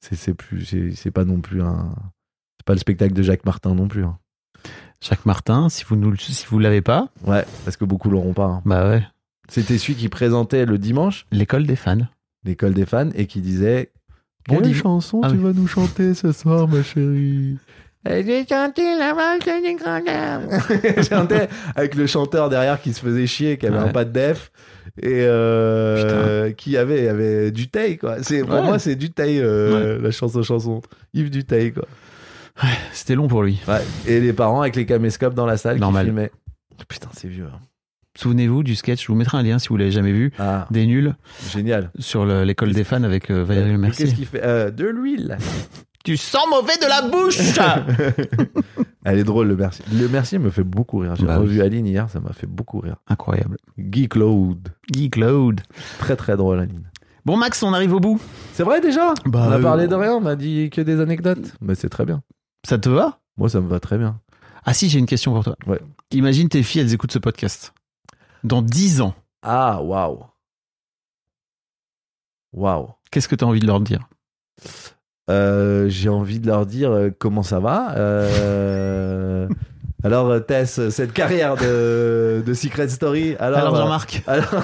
S1: C'est plus, c'est pas non plus un, c'est pas le spectacle de Jacques Martin non plus. hein.
S2: Jacques Martin, si vous nous, si vous l'avez pas,
S1: Ouais, parce que beaucoup l'auront pas. hein.
S2: bah ouais.
S1: C'était celui qui présentait le dimanche
S2: L'école des fans.
S1: l'école des fans et qui disait
S2: Bon
S1: Quelle chanson
S2: Ah
S1: tu
S2: oui.
S1: vas nous chanter ce soir, ma chérie? J'ai chanté la marche du grand dame. [LAUGHS] chantait avec le chanteur derrière qui se faisait chier, qui avait
S2: Ouais.
S1: un pas de def et euh, qui avait, avait du taille quoi. C'est pour
S2: Ouais.
S1: moi c'est du taille la chanson chanson. Yves du taille quoi.
S2: C'était long pour lui.
S1: Et les parents avec les caméscopes dans la salle
S2: Normal.
S1: qui filmaient. Putain c'est vieux. hein.
S2: Souvenez-vous du sketch, je vous mettrai un lien si vous l'avez jamais vu,
S1: Ah
S2: des nuls
S1: génial.
S2: sur le- l'école des fans avec euh, Valérie Le
S1: Mais Qu'est-ce
S2: Mercier.
S1: qu'il fait? Euh, De l'huile. [LAUGHS]
S2: Tu sens mauvais de la bouche [LAUGHS]
S1: Elle est drôle le Mercier. Le Mercier me fait beaucoup rire. J'ai
S2: Bah
S1: revu
S2: oui.
S1: Aline hier, ça m'a fait beaucoup rire.
S2: Incroyable.
S1: Guy Claude.
S2: Guy Claude.
S1: Très très drôle Aline.
S2: Bon Max, on arrive au bout.
S1: C'est vrai déjà?
S2: Bah,
S1: On a
S2: euh,
S1: parlé de rien, on a dit que des anecdotes. Mais c'est très bien.
S2: Ça te va?
S1: Moi ça me va très bien.
S2: Ah si, j'ai une question pour toi.
S1: Ouais.
S2: Imagine tes filles, elles écoutent ce podcast. Dans 10 ans,
S1: Ah waouh. Waouh.
S2: qu'est-ce que tu as envie de leur dire?
S1: Euh, J'ai envie de leur dire euh, comment ça va. Euh, [LAUGHS] Alors Tess, cette carrière de, de Secret Story. Alors,
S2: Alors Jean-Marc
S1: Alors...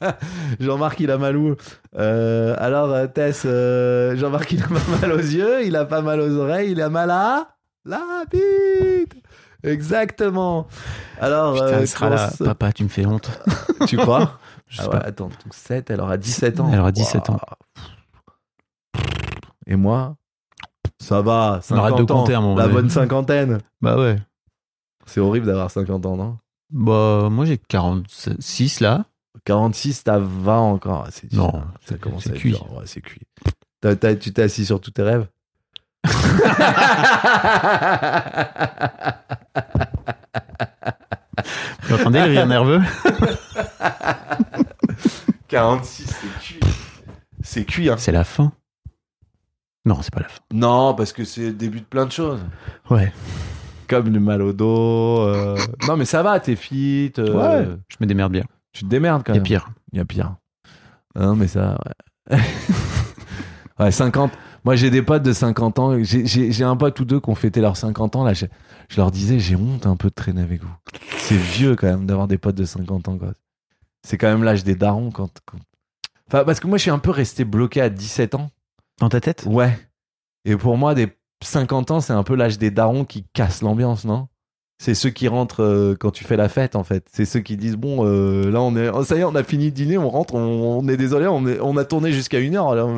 S1: [LAUGHS] Jean-Marc, il a mal où Euh, Alors, Tess, Jean-Marc, il a pas mal aux yeux, il a pas mal aux oreilles, il a mal à la bite Exactement. Alors,
S2: Putain, sera là. Papa, tu me fais honte.
S1: tu crois? [LAUGHS]
S2: Je
S1: Ah
S2: sais
S1: ouais,
S2: pas.
S1: Attends, donc 7, elle aura 17 ans.
S2: Elle aura 17 ans.
S1: Et moi Ça va,
S2: On arrête
S1: 50
S2: de
S1: ans,
S2: compter à moment
S1: la bonne cinquantaine.
S2: Bah ouais.
S1: C'est horrible d'avoir 50 ans, non?
S2: Bah moi j'ai 46 là.
S1: 46, t'as 20 encore. Ah, C'est dur.
S2: Non,
S1: ça commence à être
S2: cuit.
S1: Ouais, c'est cuit. T'as- t'as- tu t'es assis sur tous tes rêves?
S2: Vous entendez le rire nerveux? [LAUGHS]
S1: 46, c'est cuit. C'est cuit, hein.
S2: C'est la fin. Non, c'est pas la fin.
S1: Non, parce que c'est le début de plein de choses.
S2: Ouais.
S1: Comme le mal au dos. euh. Non, mais ça va, t'es fit. euh,
S2: Je me démerde bien.
S1: Tu te démerdes quand
S2: Il y a
S1: même.
S2: pire.
S1: Il y a pire. Non, mais ça, ouais. [LAUGHS] ouais, 50. Moi, j'ai des potes de 50 ans. J'ai- J'ai j'ai un pote ou deux qui ont fêté leurs 50 ans. Là, je, je leur disais, j'ai honte un peu de traîner avec vous. C'est vieux quand même d'avoir des potes de 50 ans. quoi. C'est quand même l'âge des darons. Quand, quand- Enfin, parce que moi, je suis un peu resté bloqué à 17 ans.
S2: Dans ta tête?
S1: Ouais. Et pour moi, des 50 ans, c'est un peu l'âge des darons qui cassent l'ambiance, non? C'est ceux qui rentrent euh, quand tu fais la fête, en fait. C'est ceux qui disent bon, euh, là, on est, oh, ça y est, on a fini de dîner, on rentre, on, on est désolé, on, est- on a tourné jusqu'à une heure. alors,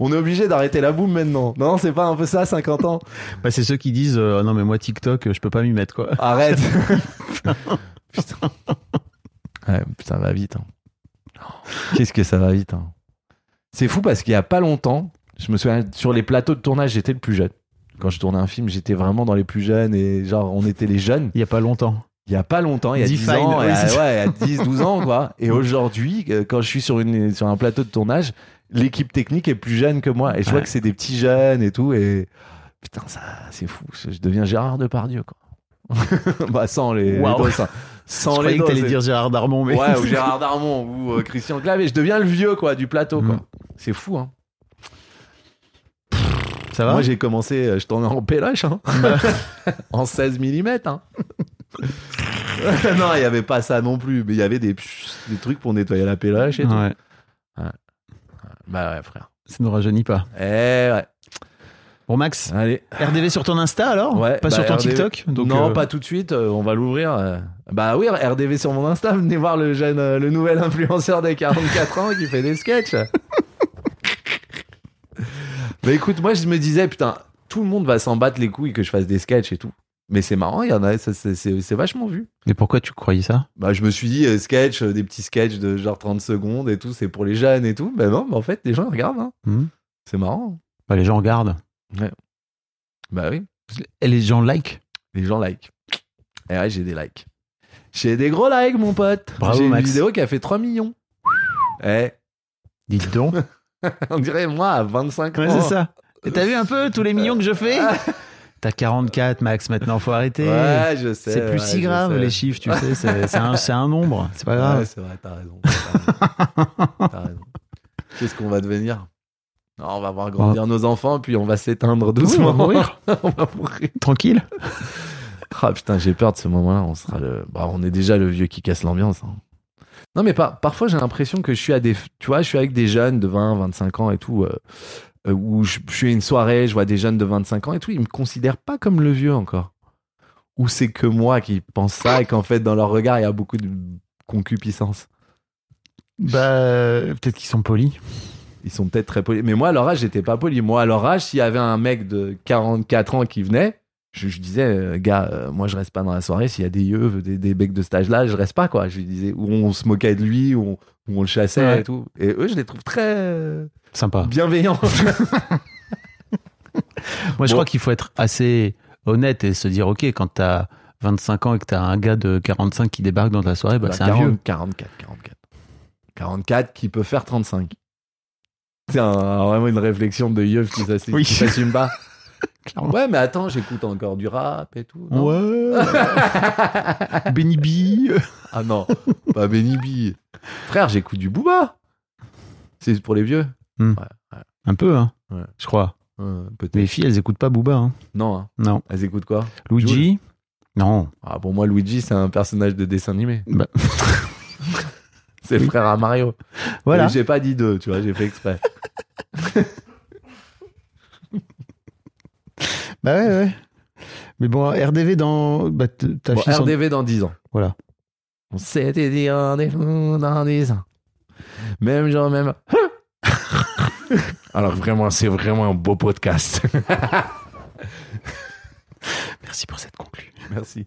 S1: on est obligé d'arrêter la boum maintenant. Non, c'est pas un peu ça, 50 ans? [LAUGHS]
S2: Bah, c'est ceux qui disent euh, non mais moi TikTok je peux pas m'y mettre quoi. [LAUGHS]
S1: Arrête. [LAUGHS] putain. Ouais, ça va vite. hein. Qu'est-ce que ça va vite. hein. C'est fou parce qu'il y a pas longtemps, je me souviens sur les plateaux de tournage, j'étais le plus jeune. Quand je tournais un film, j'étais vraiment dans les plus jeunes et genre on était les jeunes.
S2: Il y a pas longtemps.
S1: Il y a pas longtemps, il y a 10
S2: Define,
S1: ans, il y a-
S2: ouais,
S1: a 10, 12 ans quoi. [LAUGHS] Et aujourd'hui, euh, quand je suis sur une sur un plateau de tournage, l'équipe technique est plus jeune que moi et je vois que c'est des petits jeunes et tout et putain ça c'est fou, je deviens Gérard Depardieu quoi. [LAUGHS] bah sans les, les
S2: Waouh.
S1: doses, sans- sans
S2: je
S1: les
S2: croyais que t'allais dire Gérard Darmon mais
S1: Ouais, ou [LAUGHS] Gérard Darmon ou euh, Christian Clavier, je deviens le vieux quoi du plateau quoi.
S2: Mm.
S1: C'est fou hein.
S2: Ça va
S1: Moi j'ai commencé, euh, je tournais en péloche hein. [LAUGHS] en 16 mm hein. [LAUGHS] non, il y avait pas ça non plus, mais il y avait des, des trucs pour nettoyer la péloche et tout.
S2: Ouais,
S1: Bah ouais, frère.
S2: ça nous rajeunit pas.
S1: Eh ouais.
S2: Bon Max,
S1: Allez.
S2: RDV sur ton Insta alors?
S1: Ouais,
S2: Pas
S1: bah,
S2: sur ton
S1: RDV.
S2: TikTok donc,
S1: non,
S2: euh,
S1: pas tout de suite. euh, on va l'ouvrir. euh. Bah oui, RDV sur mon Insta. Venez voir le jeune, le nouvel [LAUGHS] influenceur des 44 ans qui fait des sketchs. Bah écoute, moi je me disais putain, tout le monde va s'en battre les couilles que je fasse des sketchs et tout. Mais c'est marrant, il y en a, c'est- vachement vu.
S2: Mais pourquoi tu croyais ça?
S1: Bah je me suis dit euh, sketch, euh, des petits sketchs de genre 30 secondes et tout, c'est pour les jeunes et tout. Bah non, mais en fait les gens regardent. hein.
S2: Hmm
S1: C'est marrant.
S2: Bah, Les gens regardent.
S1: Bah oui.
S2: Et les gens like.
S1: Les gens like. Et ouais, j'ai des likes. J'ai des gros likes, mon pote.
S2: Bravo,
S1: J'ai une vidéo qui a fait 3 millions. Eh,
S2: Dites donc. [LAUGHS] [LAUGHS]
S1: on dirait moi à 25 ans.
S2: Ouais, c'est ça. Et T'as vu un peu tous les millions que je fais T'as 44 max maintenant, faut arrêter.
S1: Ouais, je sais.
S2: c'est plus
S1: ouais,
S2: si grave les chiffres, tu sais. C'est un, nombre, c'est pas grave.
S1: Ouais, c'est vrai, t'as raison. T'as raison. Qu'est-ce qu'on va devenir? Non, On va voir grandir nos enfants, puis on va s'éteindre doucement.
S2: on va mourir. [LAUGHS]
S1: on va mourir.
S2: Tranquille.
S1: Ah putain, j'ai peur de ce moment-là. On sera le. Bah, on est déjà le vieux qui casse l'ambiance. hein. Non, mais par- parfois j'ai l'impression que je suis à des. Tu vois, je suis avec des jeunes de 20, 25 ans et tout. euh, euh, où je, je suis à une soirée, je vois des jeunes de 25 ans et tout. Ils me considèrent pas comme le vieux encore. Ou c'est que moi qui pense ça et qu'en fait dans leur regard il y a beaucoup de concupiscence.
S2: Bah, peut-être qu'ils sont polis.
S1: Ils sont peut-être très polis. Mais moi, à leur âge, j'étais pas poli. Moi, à leur âge, s'il y avait un mec de 44 ans qui venait, je, je disais, euh, gars, euh, moi, je reste pas dans la soirée. S'il y a des yeux, des, des becs de cet âge-là, je reste pas, quoi. Je lui disais, ou on se moquait de lui, ou on, le chassait
S2: Ouais.
S1: et tout. Et eux, je les trouve très euh,
S2: Sympa.
S1: bienveillants. [LAUGHS]
S2: Moi, je
S1: Bon.
S2: crois qu'il faut être assez honnête et se dire, ok, quand t'as 25 ans et que t'as un gars de 45 qui débarque dans ta soirée, bah,
S1: Bah,
S2: c'est un
S1: 40,
S2: vieux.
S1: 44, 44. 44 qui peut faire 35. C'est un- vraiment une réflexion de yeux qui [LAUGHS] s'assume
S2: Oui.
S1: qui s'assume pas.
S2: Clairement.
S1: Ouais, mais attends, j'écoute encore du rap et tout. non
S2: Ouais. [LAUGHS] Benny B.
S1: Ah non, pas Benny B. Frère, j'écoute du Booba. C'est pour les vieux
S2: Hmm.
S1: Ouais, ouais,
S2: Un peu, hein.
S1: Ouais.
S2: Je crois. Les filles, elles écoutent pas Booba, hein.
S1: Non, hein.
S2: Non.
S1: elles écoutent quoi?
S2: Luigi? Non.
S1: ah, Pour moi, Luigi, c'est un personnage de dessin animé.
S2: Bah. [LAUGHS]
S1: c'est le frère à Mario.
S2: Voilà.
S1: J'ai pas dit deux, tu vois, j'ai fait exprès. [LAUGHS]
S2: Bah ouais, ouais. Mais bon, RDV dans. Bah, t- ta
S1: Bon,
S2: fille s'en-
S1: RDV dans 10 ans.
S2: Voilà.
S1: On s'était dit rendez-vous dans 10 ans. Même genre, même. [LAUGHS]
S5: Alors vraiment, c'est vraiment un beau podcast. [LAUGHS]
S2: Merci pour cette conclue.
S1: Merci.